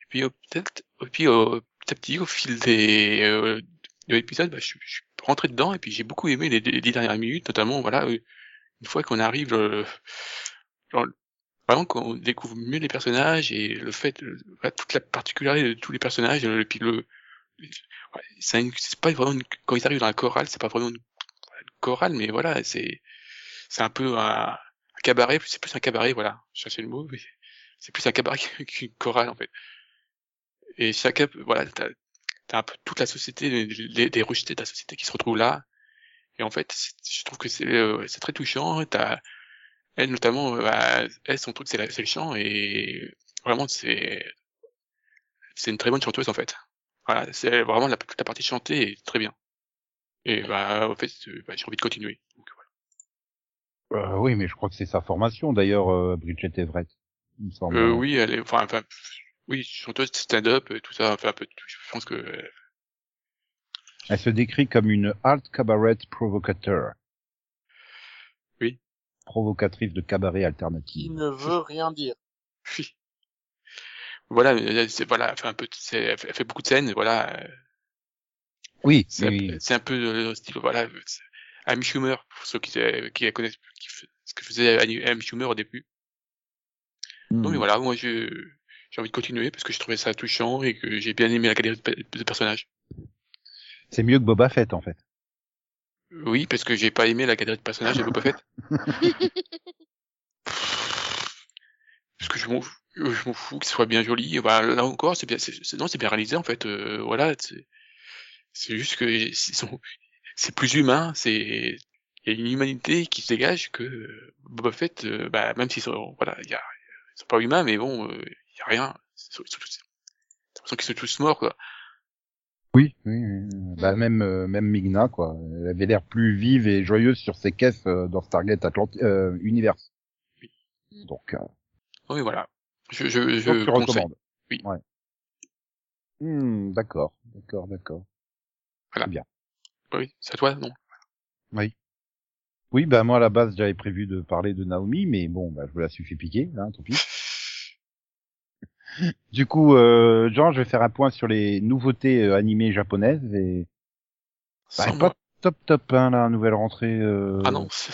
Et puis euh, peut-être, et puis euh, petit à petit, au fil des euh, de l'épisode, bah, je, suis rentré dedans et puis j'ai beaucoup aimé les, dix dernières minutes, notamment voilà, euh, une fois qu'on arrive, euh, genre, vraiment qu'on découvre mieux les personnages et le fait, euh, voilà, toute la particularité de tous les personnages, et puis le, c'est pas vraiment une- quand ils arrivent dans la chorale, c'est pas vraiment une chorale, mais voilà, c'est c'est un peu un, un cabaret, c'est plus un cabaret, voilà, je cherchais le mot, c'est plus un cabaret qu'une chorale en fait. Et chacun, peut- voilà, t'as un peu toute la société, les, les- rejetés de la société qui se retrouvent là. Et en fait, je trouve que c'est euh, c'est très touchant. T'as elle notamment, euh, bah, elle son truc c'est le chant et vraiment c'est c'est une très bonne chanteuse en fait. Voilà, c'est vraiment la, toute la partie chantée est très bien. Et bah en fait, euh, bah, j'ai envie de continuer. Donc, voilà. euh, Oui, mais je crois que c'est sa formation, d'ailleurs, euh, Bridget Everett. Il me semble. Euh, oui, elle est, enfin, enfin, oui, chanteuse stand-up, euh, tout ça, enfin un peu, tout. je pense que euh, Elle se décrit comme une alt cabaret provocateur. Oui. Provocatrice de cabaret Qui alternative. ne veut rien dire. oui. Voilà, euh, c'est voilà, elle fait un peu, c'est, elle fait elle fait beaucoup de scènes, voilà. Oui, C'est oui, un, peu euh, style, voilà, Amy Schumer, pour ceux qui, euh, qui la connaissent, qui, ce que faisait Amy Schumer au début. Non, mais Hmm. voilà, moi, j'ai envie de continuer parce que je trouvais ça touchant et que j'ai bien aimé la galerie de, pe- de personnages. C'est mieux que Boba Fett, en fait. Oui, parce que j'ai pas aimé la galerie de personnages de Boba Fett. parce que je m'en, fous- je m'en fous que ce soit bien joli. Bah, là encore, c'est bien, non, c'est bien réalisé, en fait, euh, voilà, c'est, juste que c'est plus humain, c'est, il y a une humanité qui se dégage que euh, Boba Fett, euh, bah, même s'ils sont, voilà, il y a, ils sont pas humains, mais bon, euh, il y a rien. C'est l'impression qu'ils sont tous morts, quoi. Oui, oui, oui. Bah, même, euh, même Migna, quoi. Elle avait l'air plus vive et joyeuse sur ses caisses euh, dans Stargate Atlantis, euh, Universe. Oui. Donc, euh, Oui, voilà. Je, je, je conseille. recommandes. Oui. Ouais. Hmm, d'accord, d'accord, d'accord. Oui, c'est à toi, non? Oui, bah moi à la base j'avais prévu de parler de Naomi, mais bon, bah, je vous la suis fait piquer, hein, tant pis. Du coup, euh, Jean, je vais faire un point sur les nouveautés euh, animées japonaises et bah, pas top top hein, la nouvelle rentrée. euh, Ah non, c'est-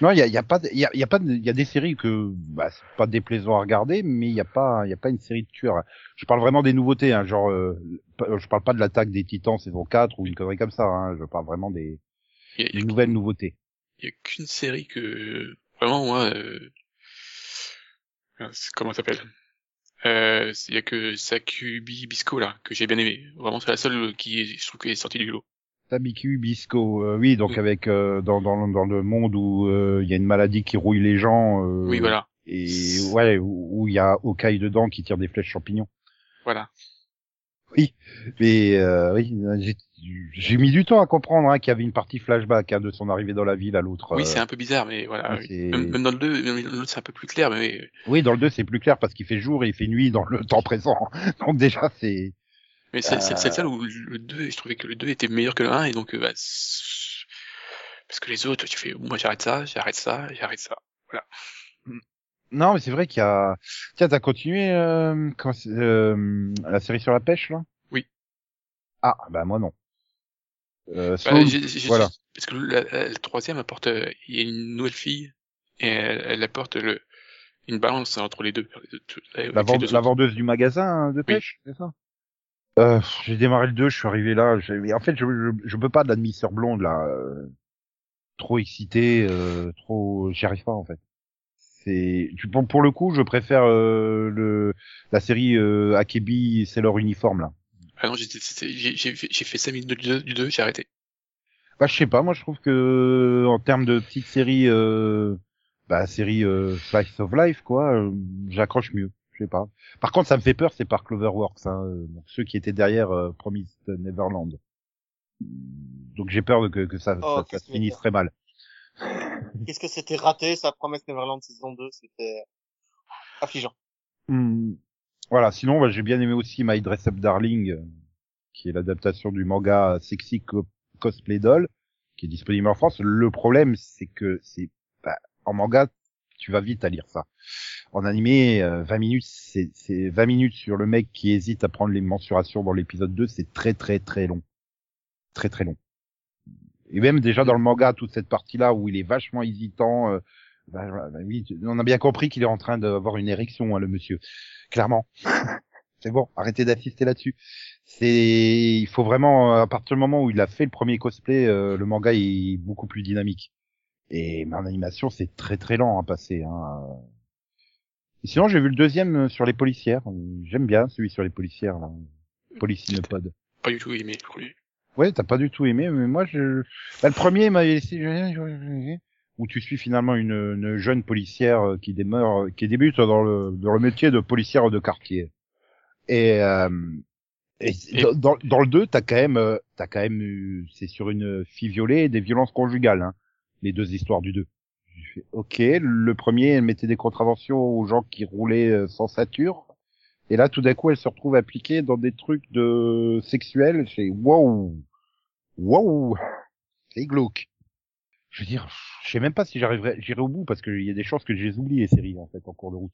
Non, il y a, y a pas, de- il y a, y a pas, il y a des séries que bah, c'est pas déplaisant à regarder, mais il y a pas, il y a pas une série de tueurs. Je parle vraiment des nouveautés, hein, genre, euh, je parle pas de l'attaque des Titans saison 4 ou une connerie comme ça. Hein, je parle vraiment des, y des nouvelles nouveautés. il y a qu'une série que vraiment moi euh... ah, comment ça s'appelle euh, il y a que Sakubi Bisco là que j'ai bien aimé vraiment c'est la seule qui est, je trouve qui est sortie du lot Tabiku Bisco, euh, oui, donc Oui. avec euh, dans, dans dans le monde où euh, il y a une maladie qui rouille les gens. euh, oui voilà Et ouais, où il y a Hawkeye dedans qui tire des flèches champignons. voilà Mais euh, oui, j'ai- mis du temps à comprendre hein, qu'il y avait une partie flashback hein, de son arrivée dans la ville à l'autre. oui c'est un peu bizarre mais voilà oui. Même, même dans le 2 même dans le 2, c'est un peu plus clair mais Oui, dans le 2, c'est plus clair parce qu'il fait jour et il fait nuit dans le temps présent. Donc déjà, c'est... mais c'est c'est c'est Euh. où le 2 je trouvais que le 2 était meilleur que le 1 et donc euh, bah, parce que les autres tu fais moi j'arrête ça j'arrête ça j'arrête ça Non, mais c'est vrai qu'il y a... Tiens, t'as continué euh, c'est, euh, la série sur la pêche, là? Oui. Ah, bah moi non. Euh, Bah, voilà. Parce que la, la- la troisième apporte, euh, il y a une nouvelle fille et elle, elle apporte le, une balance entre les deux. La, vendeuse du magasin hein, de pêche, c'est ça? Euh, J'ai démarré le 2, je suis arrivé là. j'ai- En fait, je, je, je peux pas de l'admisseur blonde, là. euh, trop excité, euh, trop... J'y arrive pas, en fait. C'est tu- pour, pour le coup, je préfère euh, le la série euh, Akebi, c'est leur uniforme là. Ah non, j'ai j'ai- j'ai fait, j'ai fait 5 minutes du 2, du 2 j'ai arrêté. Bah je sais pas, moi je trouve que en termes de petite série, euh, bah série euh, slice of life quoi, j'accroche mieux. Je sais pas. Par contre, ça me fait peur, c'est par Cloverworks, hein, euh, donc ceux qui étaient derrière euh, Promised Neverland. Donc j'ai peur que, que ça, Oh, ça, ça se finisse très mal. Qu'est-ce que c'était raté, sa promesse Neverland saison 2, c'était affligeant. Hmm. Voilà, sinon bah, j'ai bien aimé aussi My Dress Up Darling, euh, qui est l'adaptation du manga Sexy Co- Cosplay Doll, qui est disponible en France. Le problème, c'est que c'est bah, en manga, tu vas vite à lire ça. En animé, euh, 20 minutes, c'est c'est 20 minutes sur le mec qui hésite à prendre les mensurations dans l'épisode 2, c'est très très très long. Très très long. Et même déjà dans le manga, toute cette partie-là où il est vachement hésitant, euh, bah, bah, tu- on a bien compris qu'il est en train d'avoir une érection, hein, le monsieur. Clairement. C'est bon, arrêtez d'assister là-dessus. C'est, il faut vraiment, à partir du moment où il a fait le premier cosplay, euh, le manga est beaucoup plus dynamique. Et mais en animation, c'est très très lent à passer. Hein. Et sinon, j'ai vu le deuxième euh, sur les policières. J'aime bien celui sur les policières. Là. A Pod. Pas du tout aimé le premier. Ouais, t'as pas du tout aimé, mais moi, je... Bah, le premier laissé... Où tu suis finalement une, une jeune policière euh, qui demeure, euh, qui débute dans le, dans le métier de policière de quartier. Et, euh, et, Et- dans- dans, dans le 2, t'as quand même, euh, t'as quand même c'est sur une fille violée et des violences conjugales, hein, les deux histoires du 2. J'ai fait, ok, le premier, elle mettait des contraventions aux gens qui roulaient euh, sans ceinture. Et là, tout d'un coup, elle se retrouve appliquée dans des trucs de sexuels. C'est wow, wow, c'est glauque. Je veux dire, je sais même pas si j'arriverai, j'irai au bout parce qu'il y a des chances que j'ai oublié les séries en fait en cours de route.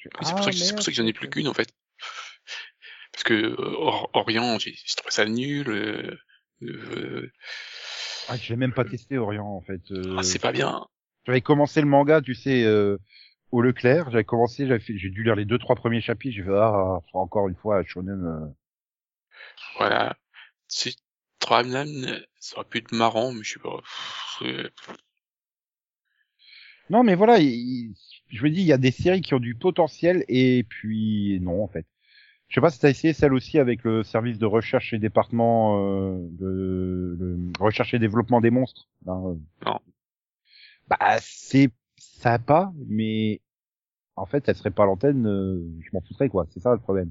C'est pour, ça que- pour ça que j'en ai plus qu'une en fait. Parce que euh, Or- Orient, j'ai trouvé ça nul. Euh, euh, Ah, j'ai même pas testé Orient en fait. Euh, ah, c'est pas bien. J'avais commencé le manga, tu sais, euh, au Leclerc. J'avais commencé, j'avais fait- j'ai dû lire les deux trois premiers chapitres. J'ai fait ah, encore une fois Shonen. euh, Voilà. C'est Travelan, ça aurait pu être marrant, mais je sais pas. c'est- Non, mais voilà, il- il- je me dis, il y a des séries qui ont du potentiel et puis non, en fait. Je sais pas si t'as essayé celle aussi avec le service de recherche et département euh, de recherche et développement des monstres. hein. Non. Bah, c'est sympa, mais en fait, elle serait pas à l'antenne, euh, je m'en foutrais quoi. C'est ça le problème.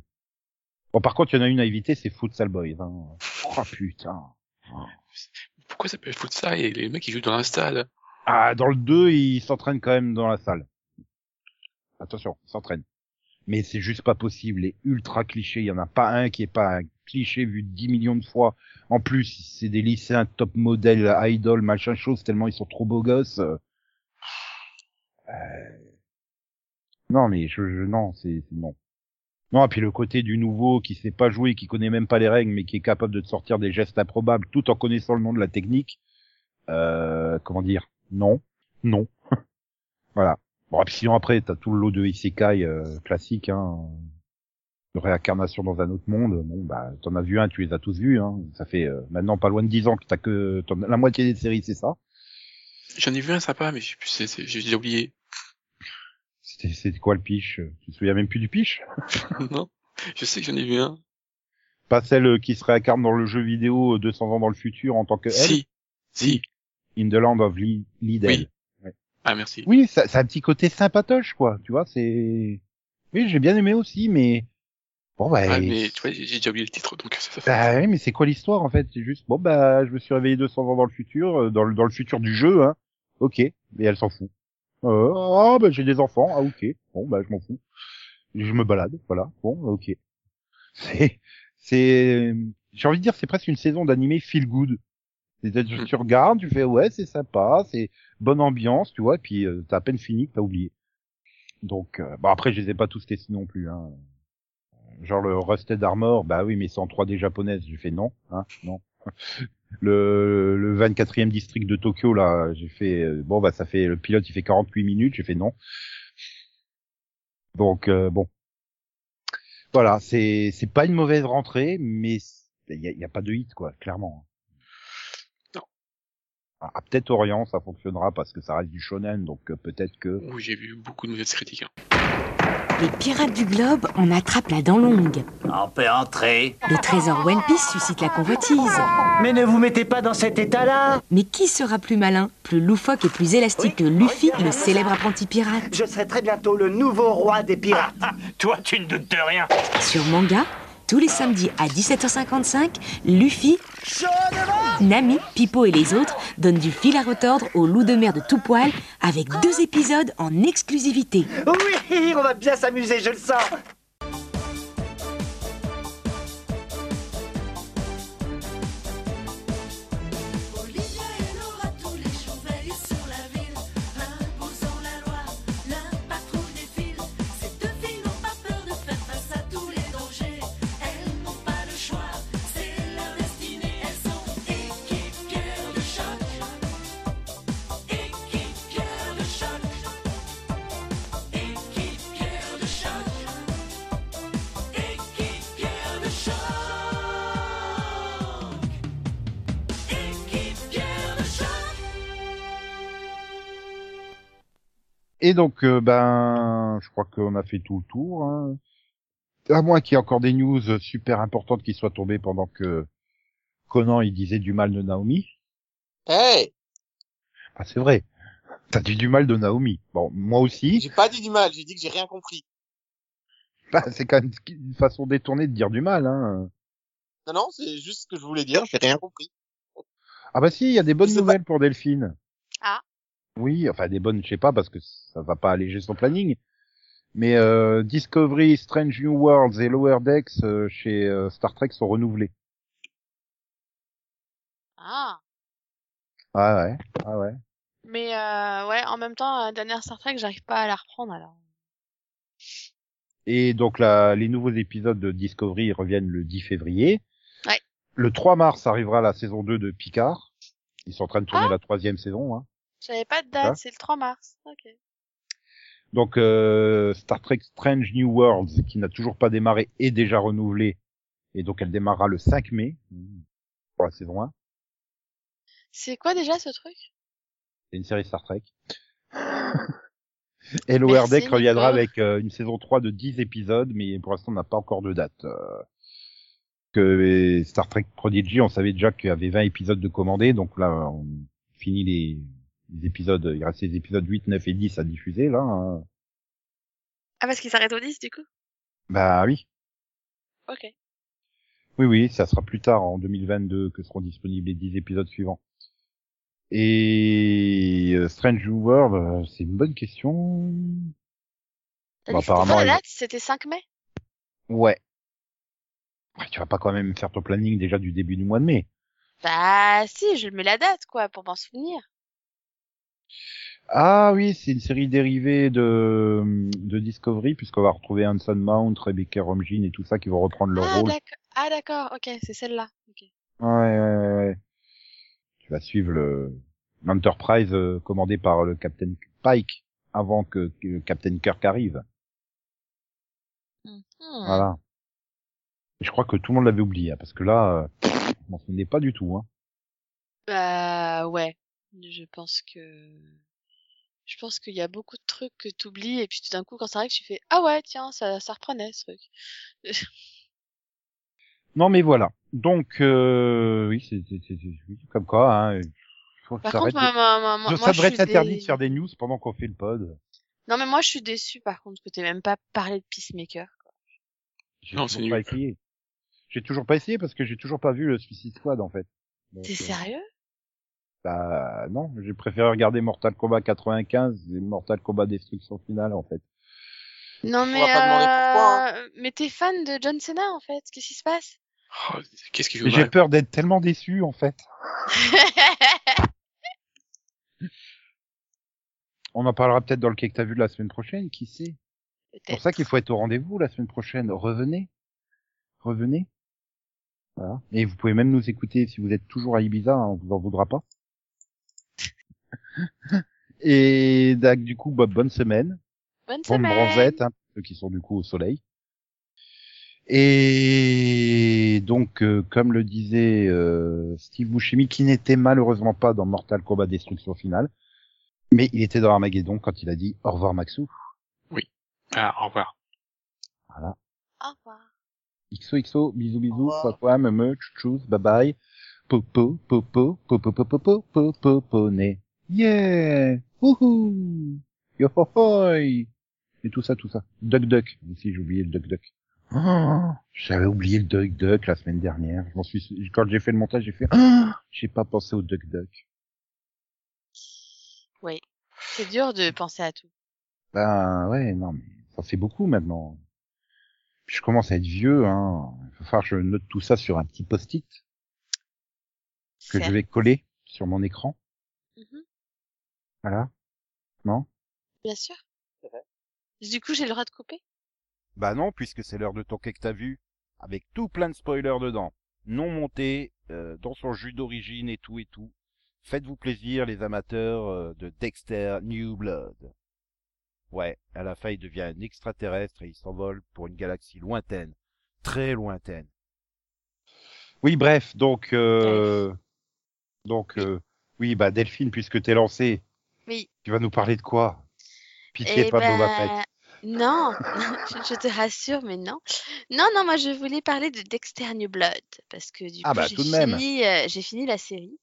Bon, par contre, il y en a une à éviter, c'est Futsal Boys. Hein. Oh putain. Pourquoi ça peut foutre ça et les mecs ils jouent dans l'install Ah, dans le 2, il s'entraîne quand même dans la salle. Attention, il s'entraîne. Mais c'est juste pas possible, les ultra clichés, il y en a pas un qui est pas un cliché vu 10 millions de fois. En plus, c'est des lycéens top modèle, idol, machin chose, tellement ils sont trop beaux gosses. Euh, Non, mais je, je non, c'est- non. Non, et puis le côté du nouveau qui sait pas jouer, qui connaît même pas les règles, mais qui est capable de te sortir des gestes improbables tout en connaissant le nom de la technique. Euh, comment dire? Non, non. voilà. Bon, et puis sinon après, t'as tout le lot de isekai euh, classique, hein, de réincarnation dans un autre monde. Bon, bah, t'en as vu un, tu les as tous vus. Hein. Ça fait euh, maintenant pas loin de 10 ans que t'as que t'en- la moitié des séries, c'est ça? J'en ai vu un sympa, mais j'ai oublié. C'était c'était quoi le pitch? Tu te souviens même plus du pitch? Non Je sais que j'en ai vu un. Pas celle qui se réincarne dans le jeu vidéo 200 ans dans le futur en tant que elle? Si. Si. In the Land of Li- Lidl. Oui. Ah, merci. Oui, ça, ça a un petit côté sympatoche, quoi. Tu vois, c'est. Oui, j'ai bien aimé aussi, mais bon bah. Ah, mais tu vois, j'ai déjà oublié le titre, donc ça. Bah oui, mais c'est quoi l'histoire en fait? C'est juste bon bah je me suis réveillé 200 ans dans le futur, euh, dans le dans le futur du jeu, hein. Ok, mais elle s'en fout. Euh, ah bah j'ai des enfants, ah ok. Bon bah je m'en fous. Je me balade, voilà. Bon, ok. C'est c'est j'ai envie de dire c'est presque une saison d'animé feel good. C'est-à-dire, Mm. tu regardes, tu fais ouais c'est sympa, c'est bonne ambiance, tu vois, et puis euh, t'as à peine fini t'as oublié. Donc euh, bon après je les ai pas tous testés non plus, hein. Genre le Rusted Armor, bah oui, mais c'est en 3D japonaise. J'ai fait non, hein, non. Le, le 24e district de Tokyo, là, j'ai fait, euh, bon, bah, ça fait, le pilote, il fait 48 minutes, j'ai fait non. Donc, euh, bon. Voilà, c'est, c'est pas une mauvaise rentrée, mais il y a, y a pas de hit, quoi, clairement. Non. Ah, peut-être Orient, ça fonctionnera parce que ça reste du shonen, donc euh, peut-être que. Où j'ai vu beaucoup de mauvaises critiques. hein. Les pirates du globe en attrapent la dent longue. On peut entrer. Le trésor One Piece suscite la convoitise. Mais ne vous mettez pas dans cet état-là. Mais qui sera plus malin, plus loufoque et plus élastique que Luffy, le célèbre apprenti pirate? Je serai très bientôt le nouveau roi des pirates. Toi, tu ne doutes de rien. Sur manga, tous les samedis à 17h55, Luffy, Nami, Pipo et les autres donnent du fil à retordre au loup de mer de tout poil avec deux épisodes en exclusivité. Oui, on va bien s'amuser, je le sens. Et donc, euh, ben, je crois qu'on a fait tout le tour. hein. À moins qu'il y ait encore des news super importantes qui soient tombées pendant que Conan il disait du mal de Naomi. Hey, Ah, c'est vrai. T'as dit du mal de Naomi. Bon, moi aussi. j'ai pas dit du mal, j'ai dit que j'ai rien compris. Bah, c'est quand même une façon détournée de dire du mal. Hein. Non, non, c'est juste ce que je voulais dire, j'ai rien compris. Ah bah si, il y a des bonnes nouvelles pour Delphine. Ah. Oui, enfin des bonnes, je sais pas, parce que ça va pas alléger son planning. Mais euh, Discovery, Strange New Worlds et Lower Decks euh, chez euh, Star Trek sont renouvelés. Ah. Ah ouais, ah ouais. Mais euh, ouais, en même temps, la dernière Star Trek, j'arrive pas à la reprendre alors. Et donc là, les nouveaux épisodes de Discovery reviennent le 10 février. Ouais. Le 3 mars arrivera la saison 2 de Picard. Ils sont en train de tourner Ah. la troisième saison. Hein. J'avais pas de date, c'est le 3 mars. Ok. Donc euh, Star Trek Strange New Worlds, qui n'a toujours pas démarré, est déjà renouvelée. Et donc elle démarrera le 5 mai pour la saison 1. C'est quoi déjà ce truc? C'est une série Star Trek. Merci, Deck reviendra avec euh, une saison 3 de 10 épisodes, mais pour l'instant on n'a pas encore de date. Euh, que Star Trek Prodigy, on savait déjà qu'il y avait 20 épisodes de commandés, donc là on finit les, les épisodes, il reste les épisodes 8, 9 et 10 à diffuser là. hein. Ah, parce qu'il s'arrête au 10 du coup? Bah oui. Ok. Oui, oui, ça sera plus tard, en 2022, que seront disponibles les 10 épisodes suivants. Et euh, Strange New World, euh, c'est une bonne question. C'était apparemment, date C'était 5 mai? Ouais. Ouais, Tu vas pas quand même faire ton planning déjà du début du mois de mai. Bah si, je mets la date quoi, pour m'en souvenir. Ah oui, c'est une série dérivée de, de Discovery, puisqu'on va retrouver Hanson Mount, Rebecca Romijn et tout ça qui vont reprendre leur Ah rôle. ah d'accord, ok, c'est celle-là. Ouais, ouais, ouais. Tu vas suivre le l'Enterprise euh, commandé par le Captain Pike avant que, que le Captain Kirk arrive. Hmm. Voilà. Je crois que tout le monde l'avait oublié, hein, parce que là, euh, je m'en souvenais pas du tout. Hein. Bah ouais, je pense que je pense qu'il y a beaucoup de trucs que t'oublies et puis tout d'un coup quand ça arrive tu fais ah ouais tiens ça ça reprenait ce truc. Non, mais voilà. Donc, euh, oui, c'est c'est- c'est- c'est- oui, comme quoi. Hein, faut que Par ça contre arrête moi, moi, moi, moi, ça je devrait suis être interdit dé- de faire des news pendant qu'on fait le pod. Non mais moi je suis déçue par contre que t'aies même pas parlé de Peacemaker. quoi. J'ai Non, c'est toujours pas nul. essayé. J'ai toujours pas essayé parce que j'ai toujours pas vu le Suicide Squad en fait. T'es euh, sérieux? Bah non, j'ai préféré regarder Mortal Kombat 95 et Mortal Kombat Destruction Finale en fait. Non mais pas pourquoi, euh, mais t'es fan de John Cena en fait, qu'est-ce qui se passe? Oh, Qu'est-ce qui J'ai peur d'être tellement déçu en fait. On en parlera peut-être dans le quai que t'as vu la semaine prochaine, qui sait? C'est pour ça qu'il faut être au rendez-vous la semaine prochaine. Revenez. Revenez. Voilà. Et vous pouvez même nous écouter si vous êtes toujours à Ibiza, hein, on vous en voudra pas. Et donc, du coup, bah, bonne semaine. Bonne Bonne semaine. bronzette, hein, ceux qui sont du coup au soleil. Et donc, euh, comme le disait euh, Steve Buscemi, qui n'était malheureusement pas dans Mortal Kombat Destruction Finale, mais il était dans Armageddon quand il a dit au revoir Maxou. Ah, au revoir. Voilà. Au revoir. XOXO, bisous bisous, quoi quoi, me me, tchous, bye bye. Popo, popo, popo, popo, popo, popo, né. Yeah! Wouhou! Yo ho hoi! Et tout ça, tout ça. Duck Duck. Aussi, j'ai oublié le Duck Duck. Oh, J'avais oublié le Duck Duck la semaine dernière. Je m'en suis, quand j'ai fait le montage, j'ai fait, oh, j'ai pas pensé au Duck Duck. Oui. C'est dur de penser à tout. Ben, ouais, non, mais ça fait beaucoup maintenant. Puis je commence à être vieux, hein. Il va falloir que je note tout ça sur un petit post-it que je vais coller sur mon écran. Voilà. Non? Bien sûr. Du coup, j'ai le droit de couper? Bah non, puisque c'est l'heure de ton que t'as vu, avec tout plein de spoilers dedans, non montés, euh, dans son jus d'origine et tout et tout. Faites-vous plaisir, les amateurs euh, de Dexter New Blood. Ouais, à la fin, il devient un extraterrestre et il s'envole pour une galaxie lointaine, très lointaine. Oui, bref, donc, euh, donc, euh, oui, bah Delphine, puisque t'es lancé, Oui. tu vas nous parler de quoi? Pitié, Eh pas ben, Boba Fett. Non, je, te rassure, mais non. Non, non, moi je voulais parler de Dexter New Blood parce que du Ah coup bah, j'ai fini, euh, j'ai fini la série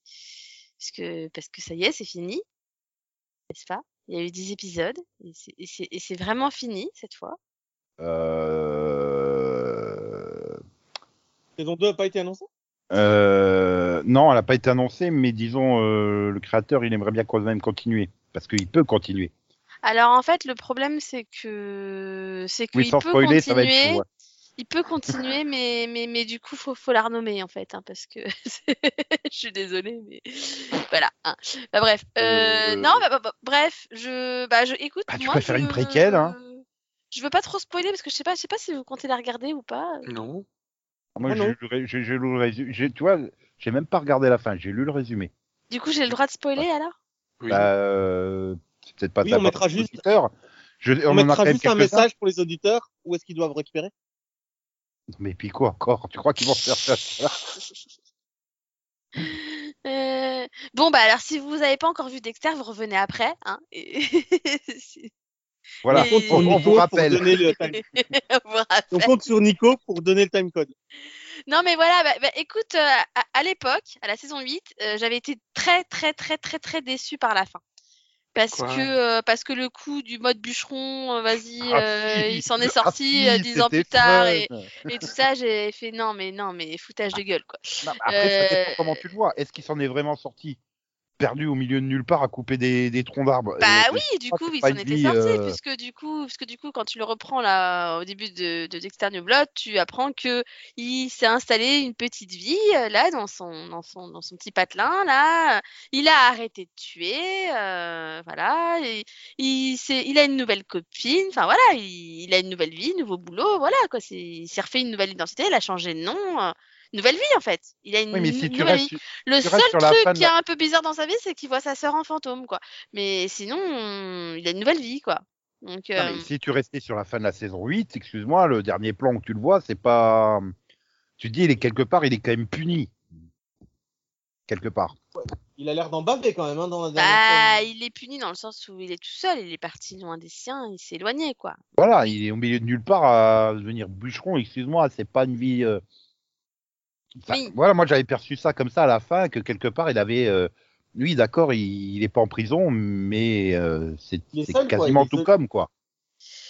parce que parce que ça y est, c'est fini, n'est-ce pas? Il y a eu 10 épisodes et c'est vraiment fini cette fois. Euh... Saison 2 n'a pas été annoncée? Euh, non, elle n'a pas été annoncée, mais disons, euh, le créateur, il aimerait bien quand même continuer, parce qu'il peut continuer. Alors en fait, le problème c'est que c'est Oui, qu'il sans peut spoiler, ça va être continuer. ouais. Il peut continuer, mais, mais, mais du coup, faut, faut la renommer, en fait, hein, parce que je suis désolée, mais voilà. hein. Bah, bref, euh, Euh, non, bah, bah, bah, bref, je, bah, je, écoute, Bah, tu moi, préfères je, une préquelle, hein je veux pas trop spoiler parce que je sais pas, je sais pas si vous comptez la regarder ou pas. Non. Moi, Ah j'ai lu le résumé. Tu vois, j'ai même pas regardé la fin, j'ai lu le résumé. Du coup, j'ai le droit de spoiler alors? Oui. Bah, euh, c'est peut-être pas Oui, on mettra juste-. Je, on, mettra juste un message pour les auditeurs où est-ce qu'ils doivent récupérer? Mais puis quoi encore? Tu crois qu'ils vont faire ça? Voilà. Euh, Bon, bah alors, si vous avez pas encore vu Dexter, vous revenez après. Hein, et... Voilà, Et- on, on Nico vous pour rappelle. donner le time- On vous rappelle. On compte sur Nico pour donner le time code. Non, mais voilà, bah, bah, écoute, euh, à, à l'époque, à la saison 8, euh, j'avais été très, très, très, très, très déçue par la fin. Parce Quoi? que, euh, parce que le coup du mode bûcheron, vas-y, Ah, euh, si. il s'en est Ah, sorti dix ans plus tard et, et tout ça, j'ai fait non, mais non, mais foutage de gueule, quoi. Non, après, ça dépend comment tu le vois. Est-ce qu'il s'en est vraiment sorti? Perdu au milieu de nulle part à couper des, des troncs d'arbres Bah oui, du coup, que c'est il pas s'en une était vie, sorti, euh, puisque du coup, puisque du coup, quand tu le reprends là au début de, de Dexter New Blood, tu apprends que il s'est installé une petite vie euh, là dans son dans son dans son petit patelin là. Il a arrêté de tuer, euh, voilà. Et, il il a une nouvelle copine, enfin voilà, il, il a une nouvelle vie, nouveau boulot, voilà quoi. C'est, il s'est refait une nouvelle identité, il a changé de nom. euh, Nouvelle vie en fait. Il a une Oui, mais si tu nouvelle restes, vie. Le tu seul truc qui est un peu bizarre dans sa vie, c'est qu'il voit sa sœur en fantôme, quoi. Mais sinon, euh, il a une nouvelle vie, quoi. Donc, Non, euh, mais si tu restais sur la fin de la saison 8, excuse-moi, le dernier plan où tu le vois, c'est pas. Tu te dis, il est quelque part, il est quand même puni. Quelque part. Il a l'air d'en baver quand même hein, dans la dernière bah, il est puni dans le sens où il est tout seul, il est parti loin des siens, il s'est éloigné, quoi. Voilà, il est au milieu de nulle part à devenir bûcheron, excuse-moi, c'est pas une vie. euh, Oui. Voilà, moi j'avais perçu ça comme ça à la fin, que quelque part il avait. euh, Lui, d'accord, il, il est pas en prison, mais euh, c'est quoi, quasiment tout seul. comme, quoi.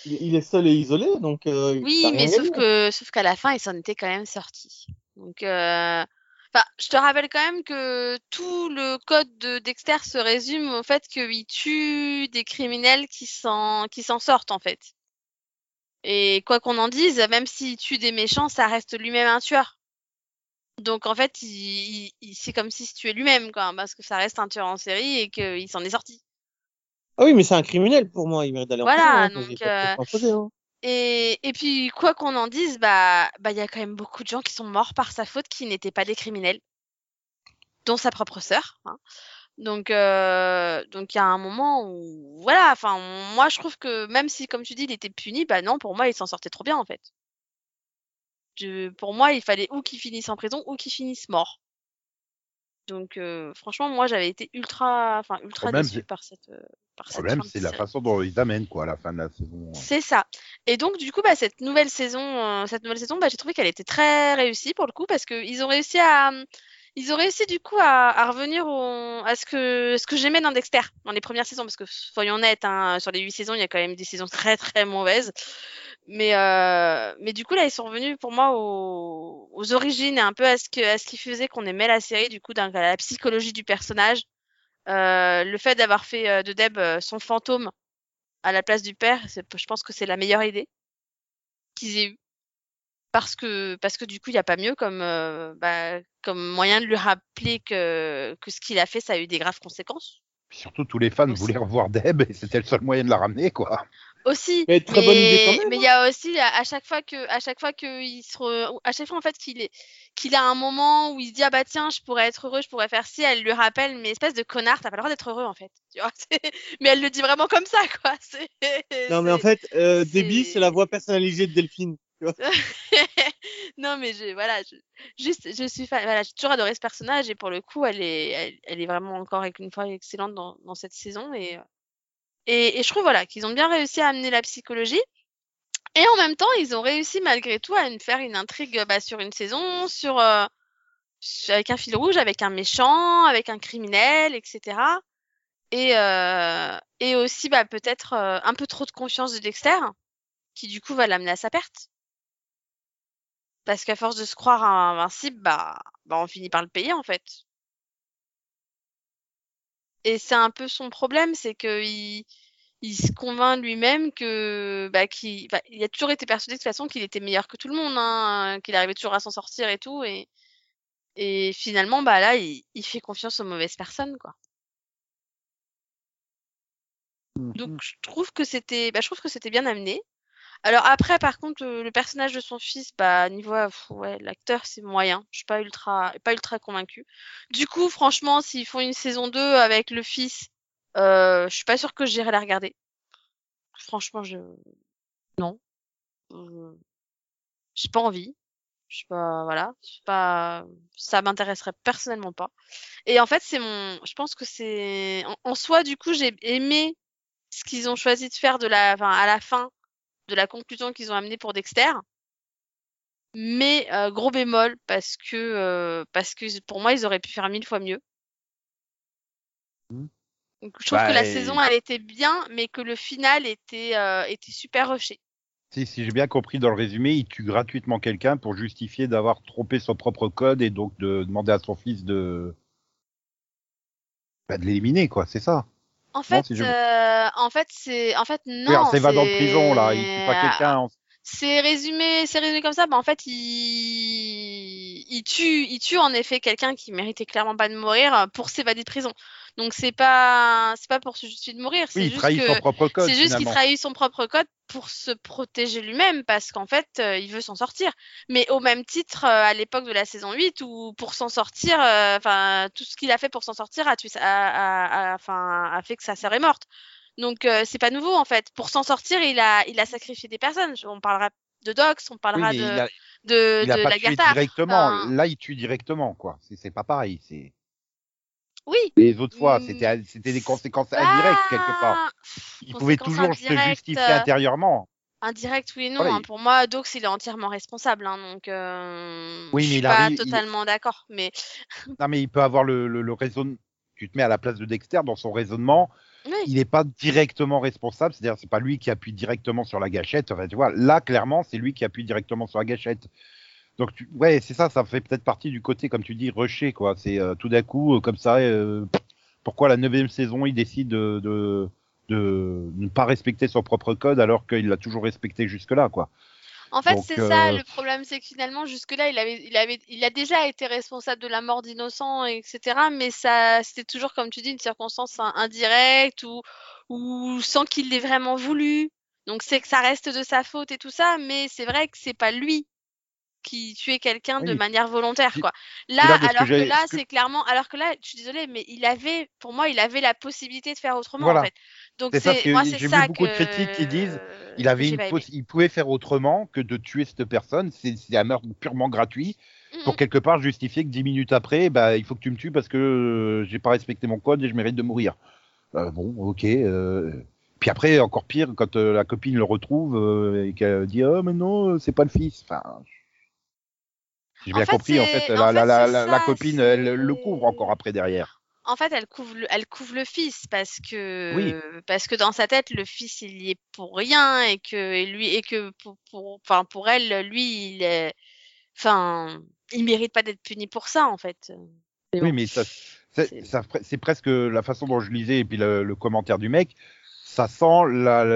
Il, est seul et isolé, donc. Euh, Oui, mais sauf que, sauf qu'à la fin, il s'en était quand même sorti. Donc, euh, enfin, je te rappelle quand même que tout le code de Dexter se résume au fait qu'il tue des criminels qui s'en, qui s'en sortent, en fait. Et quoi qu'on en dise, même s'il tue des méchants, ça reste lui-même un tueur. Donc, en fait, il, il- il- c'est comme s'il se tuait lui-même, quoi, parce que ça reste un tueur en série et qu'il s'en est sorti. Ah oui, mais c'est un criminel pour moi, il mérite d'aller en Voilà, prison. hein, donc, euh, hein. Et, et puis, quoi qu'on en dise, bah, bah, il y a quand même beaucoup de gens qui sont morts par sa faute qui n'étaient pas des criminels, dont sa propre sœur. hein. Donc, euh, donc il y a un moment où, voilà, enfin, moi je trouve que même si, comme tu dis, il était puni, bah non, pour moi, il s'en sortait trop bien en fait. Pour moi, il fallait ou qu'il finisse en prison ou qu'il finisse mort. Donc, euh, franchement, moi, j'avais été ultra, enfin, ultra c'est- par cette. euh, par Le cette problème, c'est la série. façon dont ils amènent, quoi, à la fin de la saison. C'est ça. Et donc du coup, bah, cette nouvelle saison, euh, cette nouvelle saison, bah, j'ai trouvé qu'elle était très réussie pour le coup parce que ils ont réussi à, ils ont réussi du coup à, revenir au, à ce que, ce que j'aimais dans Dexter dans les premières saisons parce que soyons honnêtes, hein, sur les huit saisons, il y a quand même des saisons très très mauvaises. Mais euh, du coup là, ils sont revenus pour moi aux, origines et un peu à ce que, à ce qui faisait qu'on aimait la série du coup, à la psychologie du personnage. Euh, le fait d'avoir fait euh, de Deb son fantôme à la place du père, je pense que c'est la meilleure idée qu'ils aient eue. Parce que, parce que du coup, il n'y a pas mieux comme, euh, bah, comme moyen de lui rappeler que, que ce qu'il a fait, ça a eu des graves conséquences. Surtout, tous les fans voulaient revoir Deb et c'était le seul moyen de la ramener, quoi. Aussi, Mais très bonne idée quand mais même, mais il y a aussi à, à chaque fois que à chaque fois que il se re- à chaque fois en fait qu'il est qu'il a un moment où il se dit ah bah tiens je pourrais être heureux je pourrais faire ci elle lui rappelle mais espèce de connard t'as pas le droit d'être heureux en fait tu vois mais elle le dit vraiment comme ça quoi c'est Non, mais en fait, euh, Debbie, c'est la voix personnalisée de Delphine. non mais je voilà juste je suis fan voilà j'ai toujours adoré ce personnage et pour le coup elle est elle, est vraiment encore une fois excellente dans, cette saison et, et je trouve voilà qu'ils ont bien réussi à amener la psychologie et en même temps ils ont réussi malgré tout à une- faire une intrigue bah, sur une saison sur euh, avec un fil rouge avec un méchant avec un criminel etc et euh, et aussi bah peut-être euh, un peu trop de confiance de Dexter qui du coup va l'amener à sa perte parce qu'à force de se croire invincible, bah, bah on finit par le payer en fait. Et c'est un peu son problème, c'est que il, il se convainc lui-même que bah, qu'il bah, il a toujours été persuadé de toute façon qu'il était meilleur que tout le monde, hein, qu'il arrivait toujours à s'en sortir et tout, et et finalement bah là il, il fait confiance aux mauvaises personnes quoi. Donc je trouve que c'était bah, je trouve que c'était bien amené. Alors après, par contre, le personnage de son fils, bah niveau euh, ouais, l'acteur c'est moyen. Je suis pas ultra, pas ultra convaincue. Du coup, franchement, s'ils font une saison 2 avec le fils, euh, je suis pas sûre que j'irai la regarder. Franchement, je non, Euh, j'ai pas envie. Je suis pas, voilà, je suis pas, ça m'intéresserait personnellement pas. Et en fait, c'est mon, je pense que c'est en, en soi, du coup, j'ai aimé ce qu'ils ont choisi de faire de la, enfin, à la fin de la conclusion qu'ils ont amenée pour Dexter. Mais euh, gros bémol parce que euh, parce que pour moi ils auraient pu faire mille fois mieux. Donc, je trouve Bah, que la et- saison elle était bien, mais que le final était euh, était super rushé. Si, si j'ai bien compris dans le résumé, il tue gratuitement quelqu'un pour justifier d'avoir trompé son propre code et donc de demander à son fils de, bah, de l'éliminer, quoi. C'est ça. En fait, si je- euh, en fait c'est en fait non. Oui, c'est va dans prison là, il tue pas quelqu'un. en- C'est résumé, c'est résumé comme ça. Bah, en fait, il, il tue, il tue en effet quelqu'un qui méritait clairement pas de mourir euh, pour s'évader de prison. Donc c'est pas, c'est pas pour se justifier de mourir. C'est Oui, il juste trahit que son propre code. c'est juste qu'il trahit son propre code pour se protéger lui-même parce qu'en fait, euh, il veut s'en sortir. Mais au même titre, euh, à l'époque de la saison 8, où pour s'en sortir, euh, enfin, tout ce qu'il a fait pour s'en sortir a, tué sa- a, a- a- enfin, a fait que sa sœur est morte. Donc c'est pas nouveau en fait. Pour s'en sortir, il a, il a sacrifié des personnes. On parlera de Dox, on Oui, parlera mais de, il de, il a de pas la tué directement. Là, il tue directement, quoi. C'est c'est pas pareil. C'est oui. les autres fois, Mm, c'était des conséquences indirectes quelque part. Il pouvait toujours se justifier euh, intérieurement. Indirect, oui et non. Voilà, hein. il- Pour moi, Dox, il est entièrement responsable. hein, donc, euh, Oui, je suis pas il- totalement d'accord. Mais Non, mais il peut avoir le, le, le raisonnement. Tu te mets à la place de Dexter dans son raisonnement. oui. Il n'est pas directement responsable, c'est-à-dire c'est pas lui qui appuie directement sur la gâchette. Enfin, tu vois, là clairement, c'est lui qui appuie directement sur la gâchette. Donc tu... ouais, c'est ça, ça fait peut-être partie du côté, comme tu dis, rushé quoi. C'est euh, tout d'un coup euh, comme ça. euh, pourquoi la neuvième saison, il décide de, de, de ne pas respecter son propre code alors qu'il l'a toujours respecté jusque-là quoi. En fait, c'est ça le problème, c'est que finalement, jusque-là, il avait, il avait, il a déjà été responsable de la mort d'innocents, etc. Mais ça, c'était toujours, comme tu dis, une circonstance in- indirecte ou, ou sans qu'il l'ait vraiment voulu. Donc, c'est que ça reste de sa faute et tout ça, mais c'est vrai que c'est pas lui qui tuait quelqu'un de manière volontaire, quoi. Là, que alors que là, c'est clairement, alors que là, je suis désolée, mais il avait, pour moi, il avait la possibilité de faire autrement, Voilà. en fait. Donc, C'est ça, moi, j'ai c'est vu ça beaucoup de que- critiques qui disent, il que avait une il pouvait faire autrement que de tuer cette personne. C'est c'est un meurtre purement gratuit Mm, pour mm. quelque part justifier que dix minutes après, bah, il faut que tu me tues parce que euh, j'ai pas respecté mon code et je mérite de mourir. Euh, bon, ok. euh, Puis après, encore pire, quand euh, la copine le retrouve euh, et qu'elle dit oh mais non, c'est pas le fils. Enfin, si j'ai En bien fait, compris, en fait, la, la, fait, la, c'est la, la ça, copine, elle le couvre encore après derrière. En fait, elle couvre le, elle couvre le fils parce que Oui. parce que dans sa tête, le fils il y est pour rien et que et lui et que pour pour enfin pour elle, lui il est enfin il mérite pas d'être puni pour ça en fait. Oui, bon. mais ça, c'est ça- c'est presque la façon dont je lisais et puis le, le commentaire du mec. Ça sent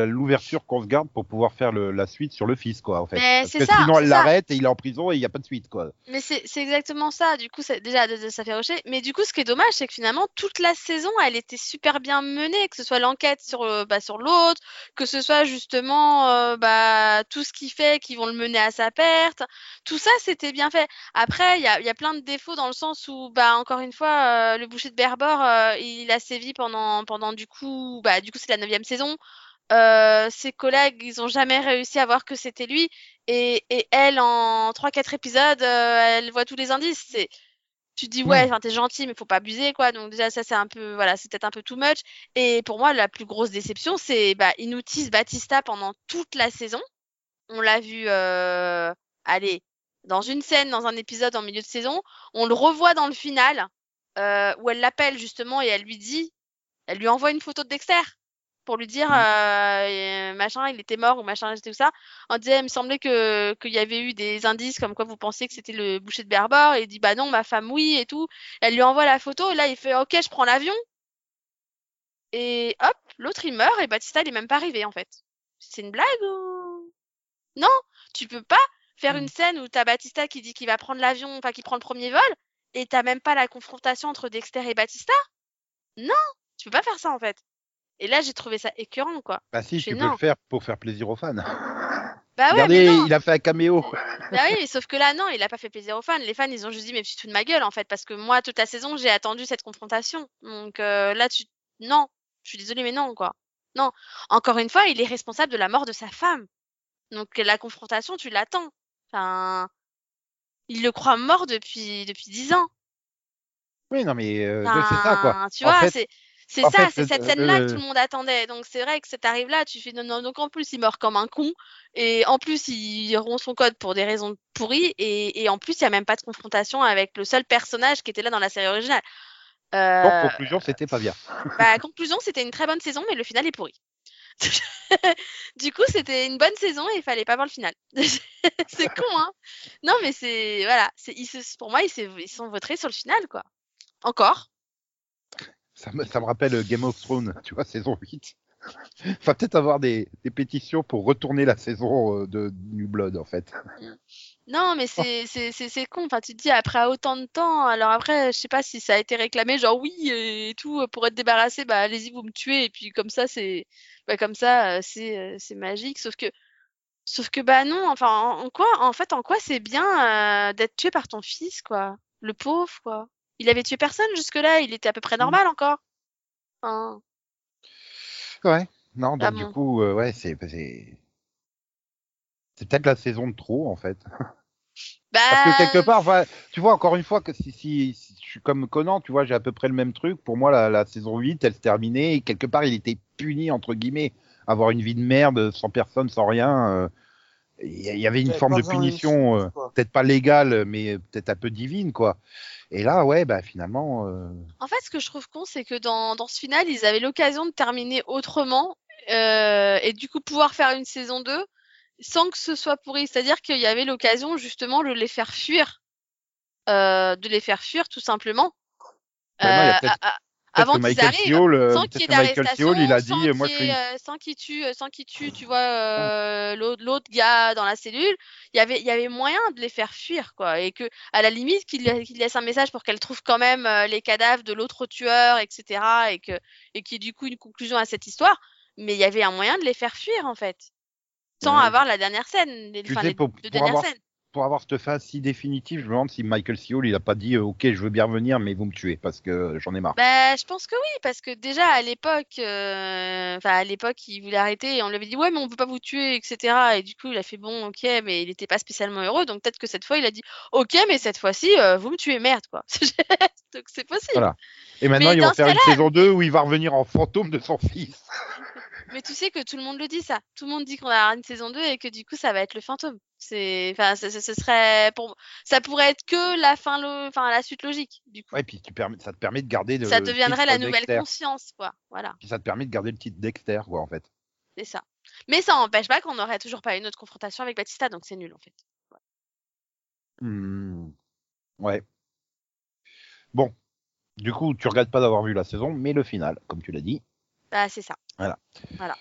l'ouverture qu'on se garde pour pouvoir faire le- la suite sur le fils, quoi, en fait. Mais Parce que ça, sinon, elle l'arrête et il est en prison et il n'y a pas de suite, quoi. Mais c'est exactement ça. Du coup, déjà, de- de- ça fait rocher. Mais du coup, ce qui est dommage, c'est que finalement, toute la saison, elle était super bien menée, que ce soit l'enquête sur, euh, bah, sur l'autre, que ce soit justement euh, bah, tout ce qui fait qu'ils vont le mener à sa perte. Tout ça, c'était bien fait. Après, il y a, il y a plein de défauts dans le sens où, bah, encore une fois, euh, le boucher de Berbor, euh, il a sévi pendant, pendant du coup, bah, du coup, c'est la neuvième saison. Euh, ses collègues, ils ont jamais réussi à voir que c'était lui. Et, et elle, en 3-4 épisodes, euh, elle voit tous les indices. C'est, tu te dis, ouais, enfin, t'es gentil, mais faut pas abuser, quoi. Donc, déjà, ça, c'est un peu, voilà, c'est peut-être un peu too much. Et pour moi, la plus grosse déception, c'est, bah, teasent Batista pendant toute la saison. On l'a vu, euh, allez, dans une scène, dans un épisode en milieu de saison. On le revoit dans le final, euh, où elle l'appelle, justement, et elle lui dit, elle lui envoie une photo de Dexter pour lui dire euh, machin il était mort ou machin tout ça. On disait il me semblait que qu'il y avait eu des indices comme quoi vous pensiez que c'était le boucher de Berbor. Et il dit bah non ma femme oui et tout. Elle lui envoie la photo et là il fait ok je prends l'avion. Et hop l'autre il meurt et Batista il est même pas arrivé en fait. C'est une blague ou? Non tu peux pas faire une scène où t'as Batista qui dit qu'il va prendre l'avion enfin qui prend le premier vol et t'as même pas la confrontation entre Dexter et Batista. Non tu peux pas faire ça en fait et là, j'ai trouvé ça écœurant, quoi. Bah si, tu peux le faire pour faire plaisir aux fans. Bah ouais, Regardez, mais non. il a fait un caméo. Bah oui, mais sauf que là, non, il a pas fait plaisir aux fans. Les fans, ils ont juste dit, mais tu te fous de ma gueule, en fait, parce que moi, toute la saison, j'ai attendu cette confrontation. Donc euh, là, tu, non, je suis désolée, mais non, quoi. Non. Encore une fois, il est responsable de la mort de sa femme. Donc la confrontation, tu l'attends. Enfin, il le croit mort depuis depuis dix ans. Oui, non, mais euh, c'est ça, quoi. Enfin, Tu En vois, fait- c'est c'est ça, c'est cette euh, scène-là que tout le monde attendait. Donc c'est vrai que cet arrive-là, tu fais non, non, donc en plus il meurt comme un con et en plus il rompt son code pour des raisons pourries et, et en plus il y a même pas de confrontation avec le seul personnage qui était là dans la série originale. Euh, En conclusion, c'était pas bien. bah, conclusion, c'était une très bonne saison, mais le final est pourri. du coup, c'était une bonne saison et il fallait pas voir le final. c'est con, hein Non, mais c'est voilà, c'est pour moi ils se ils sont votés sur le final, quoi. Encore. Ça me, ça me rappelle euh, Game of Thrones, tu vois, saison 8. Va peut-être avoir des, des pétitions pour retourner la saison euh, de New Blood, en fait. Non, mais c'est c'est con. Enfin, tu te dis après autant de temps. Alors après, je sais pas si ça a été réclamé, genre oui et tout pour être débarrassé. Bah allez-y, vous me tuez et puis comme ça c'est bah comme ça euh, c'est euh, c'est magique. Sauf que sauf que bah non. Enfin en, en quoi en fait en quoi c'est bien euh, d'être tué par ton fils quoi? Le pauvre quoi. Il avait tué personne jusque-là. Il était à peu près normal encore. Hein. Ouais. Non, donc Ah du bon. coup, euh, ouais, c'est c'est c'est peut-être la saison de trop, en fait. Bah Parce que quelque part, enfin, tu vois, encore une fois, que si, si, si je suis comme Conan, tu vois, j'ai à peu près le même truc. Pour moi, la, la saison 8, elle se terminait et quelque part, il était puni, entre guillemets. Avoir une vie de merde, sans personne, sans rien. euh, Il y, avait une forme de punition, euh, peut-être pas légale, mais peut-être un peu divine, quoi. Et là, ouais, bah finalement, euh, En fait, ce que je trouve con, c'est que dans, dans ce final, ils avaient l'occasion de terminer autrement euh, et du coup pouvoir faire une saison 2 sans que ce soit pourri. C'est-à-dire qu'il y avait l'occasion justement de les faire fuir. Euh, de les faire fuir tout simplement. Bah non, il y a peut-être- à- à- peut-être avant qu'ils arrivent, euh, sans qu'il y ait d'arrestation, il a dit, euh, moi, qu'il euh, sans qu'il tue, sans qu'il tue, tu vois, euh, l'autre gars dans la cellule, il y avait, il y avait moyen de les faire fuir, quoi, et que, à la limite, qu'il la- qu'il laisse un message pour qu'elle trouve quand même les cadavres de l'autre tueur, etc., et que, et qu'il y ait du coup une conclusion à cette histoire. Mais il y avait un moyen de les faire fuir, en fait, sans Ouais. avoir la dernière scène, les, enfin, les pour- deux pour dernières avoir- scènes. Pour avoir cette fin si définitive, je me demande si Michael C. Hall, il a pas dit euh, ok, je veux bien revenir, mais vous me tuez parce que j'en ai marre. Bah, je pense que oui, parce que déjà à l'époque, euh, enfin à l'époque, il voulait arrêter et on lui avait dit ouais, mais on peut pas vous tuer, etc. Et du coup, il a fait bon, ok, mais il était pas spécialement heureux, donc peut-être que cette fois, il a dit ok, mais cette fois-ci, euh, vous me tuez, merde, quoi. donc c'est possible. Voilà. Et maintenant, Mais ils vont faire une saison 2 où il va revenir en fantôme de son fils. Mais tu sais que tout le monde le dit ça. Tout le monde dit qu'on va avoir une saison 2 et que du coup, ça va être le fantôme. C'est, enfin, ce, serait pour, ça pourrait être que la fin, lo- enfin la suite logique. Du coup, Ouais, puis tu permets, ça te permet de garder le ça deviendrait titre la nouvelle Dexter. conscience, quoi. Voilà, Puis ça te permet de garder le titre Dexter, quoi, en fait. c'est ça. Mais ça n'empêche pas qu'on n'aurait toujours pas une autre confrontation avec Batista, donc c'est nul en fait. Hmm. Ouais. Bon. Du coup, tu regrettes pas d'avoir vu la saison, mais le final, comme tu l'as dit. Bah, c'est ça. Voilà. Voilà.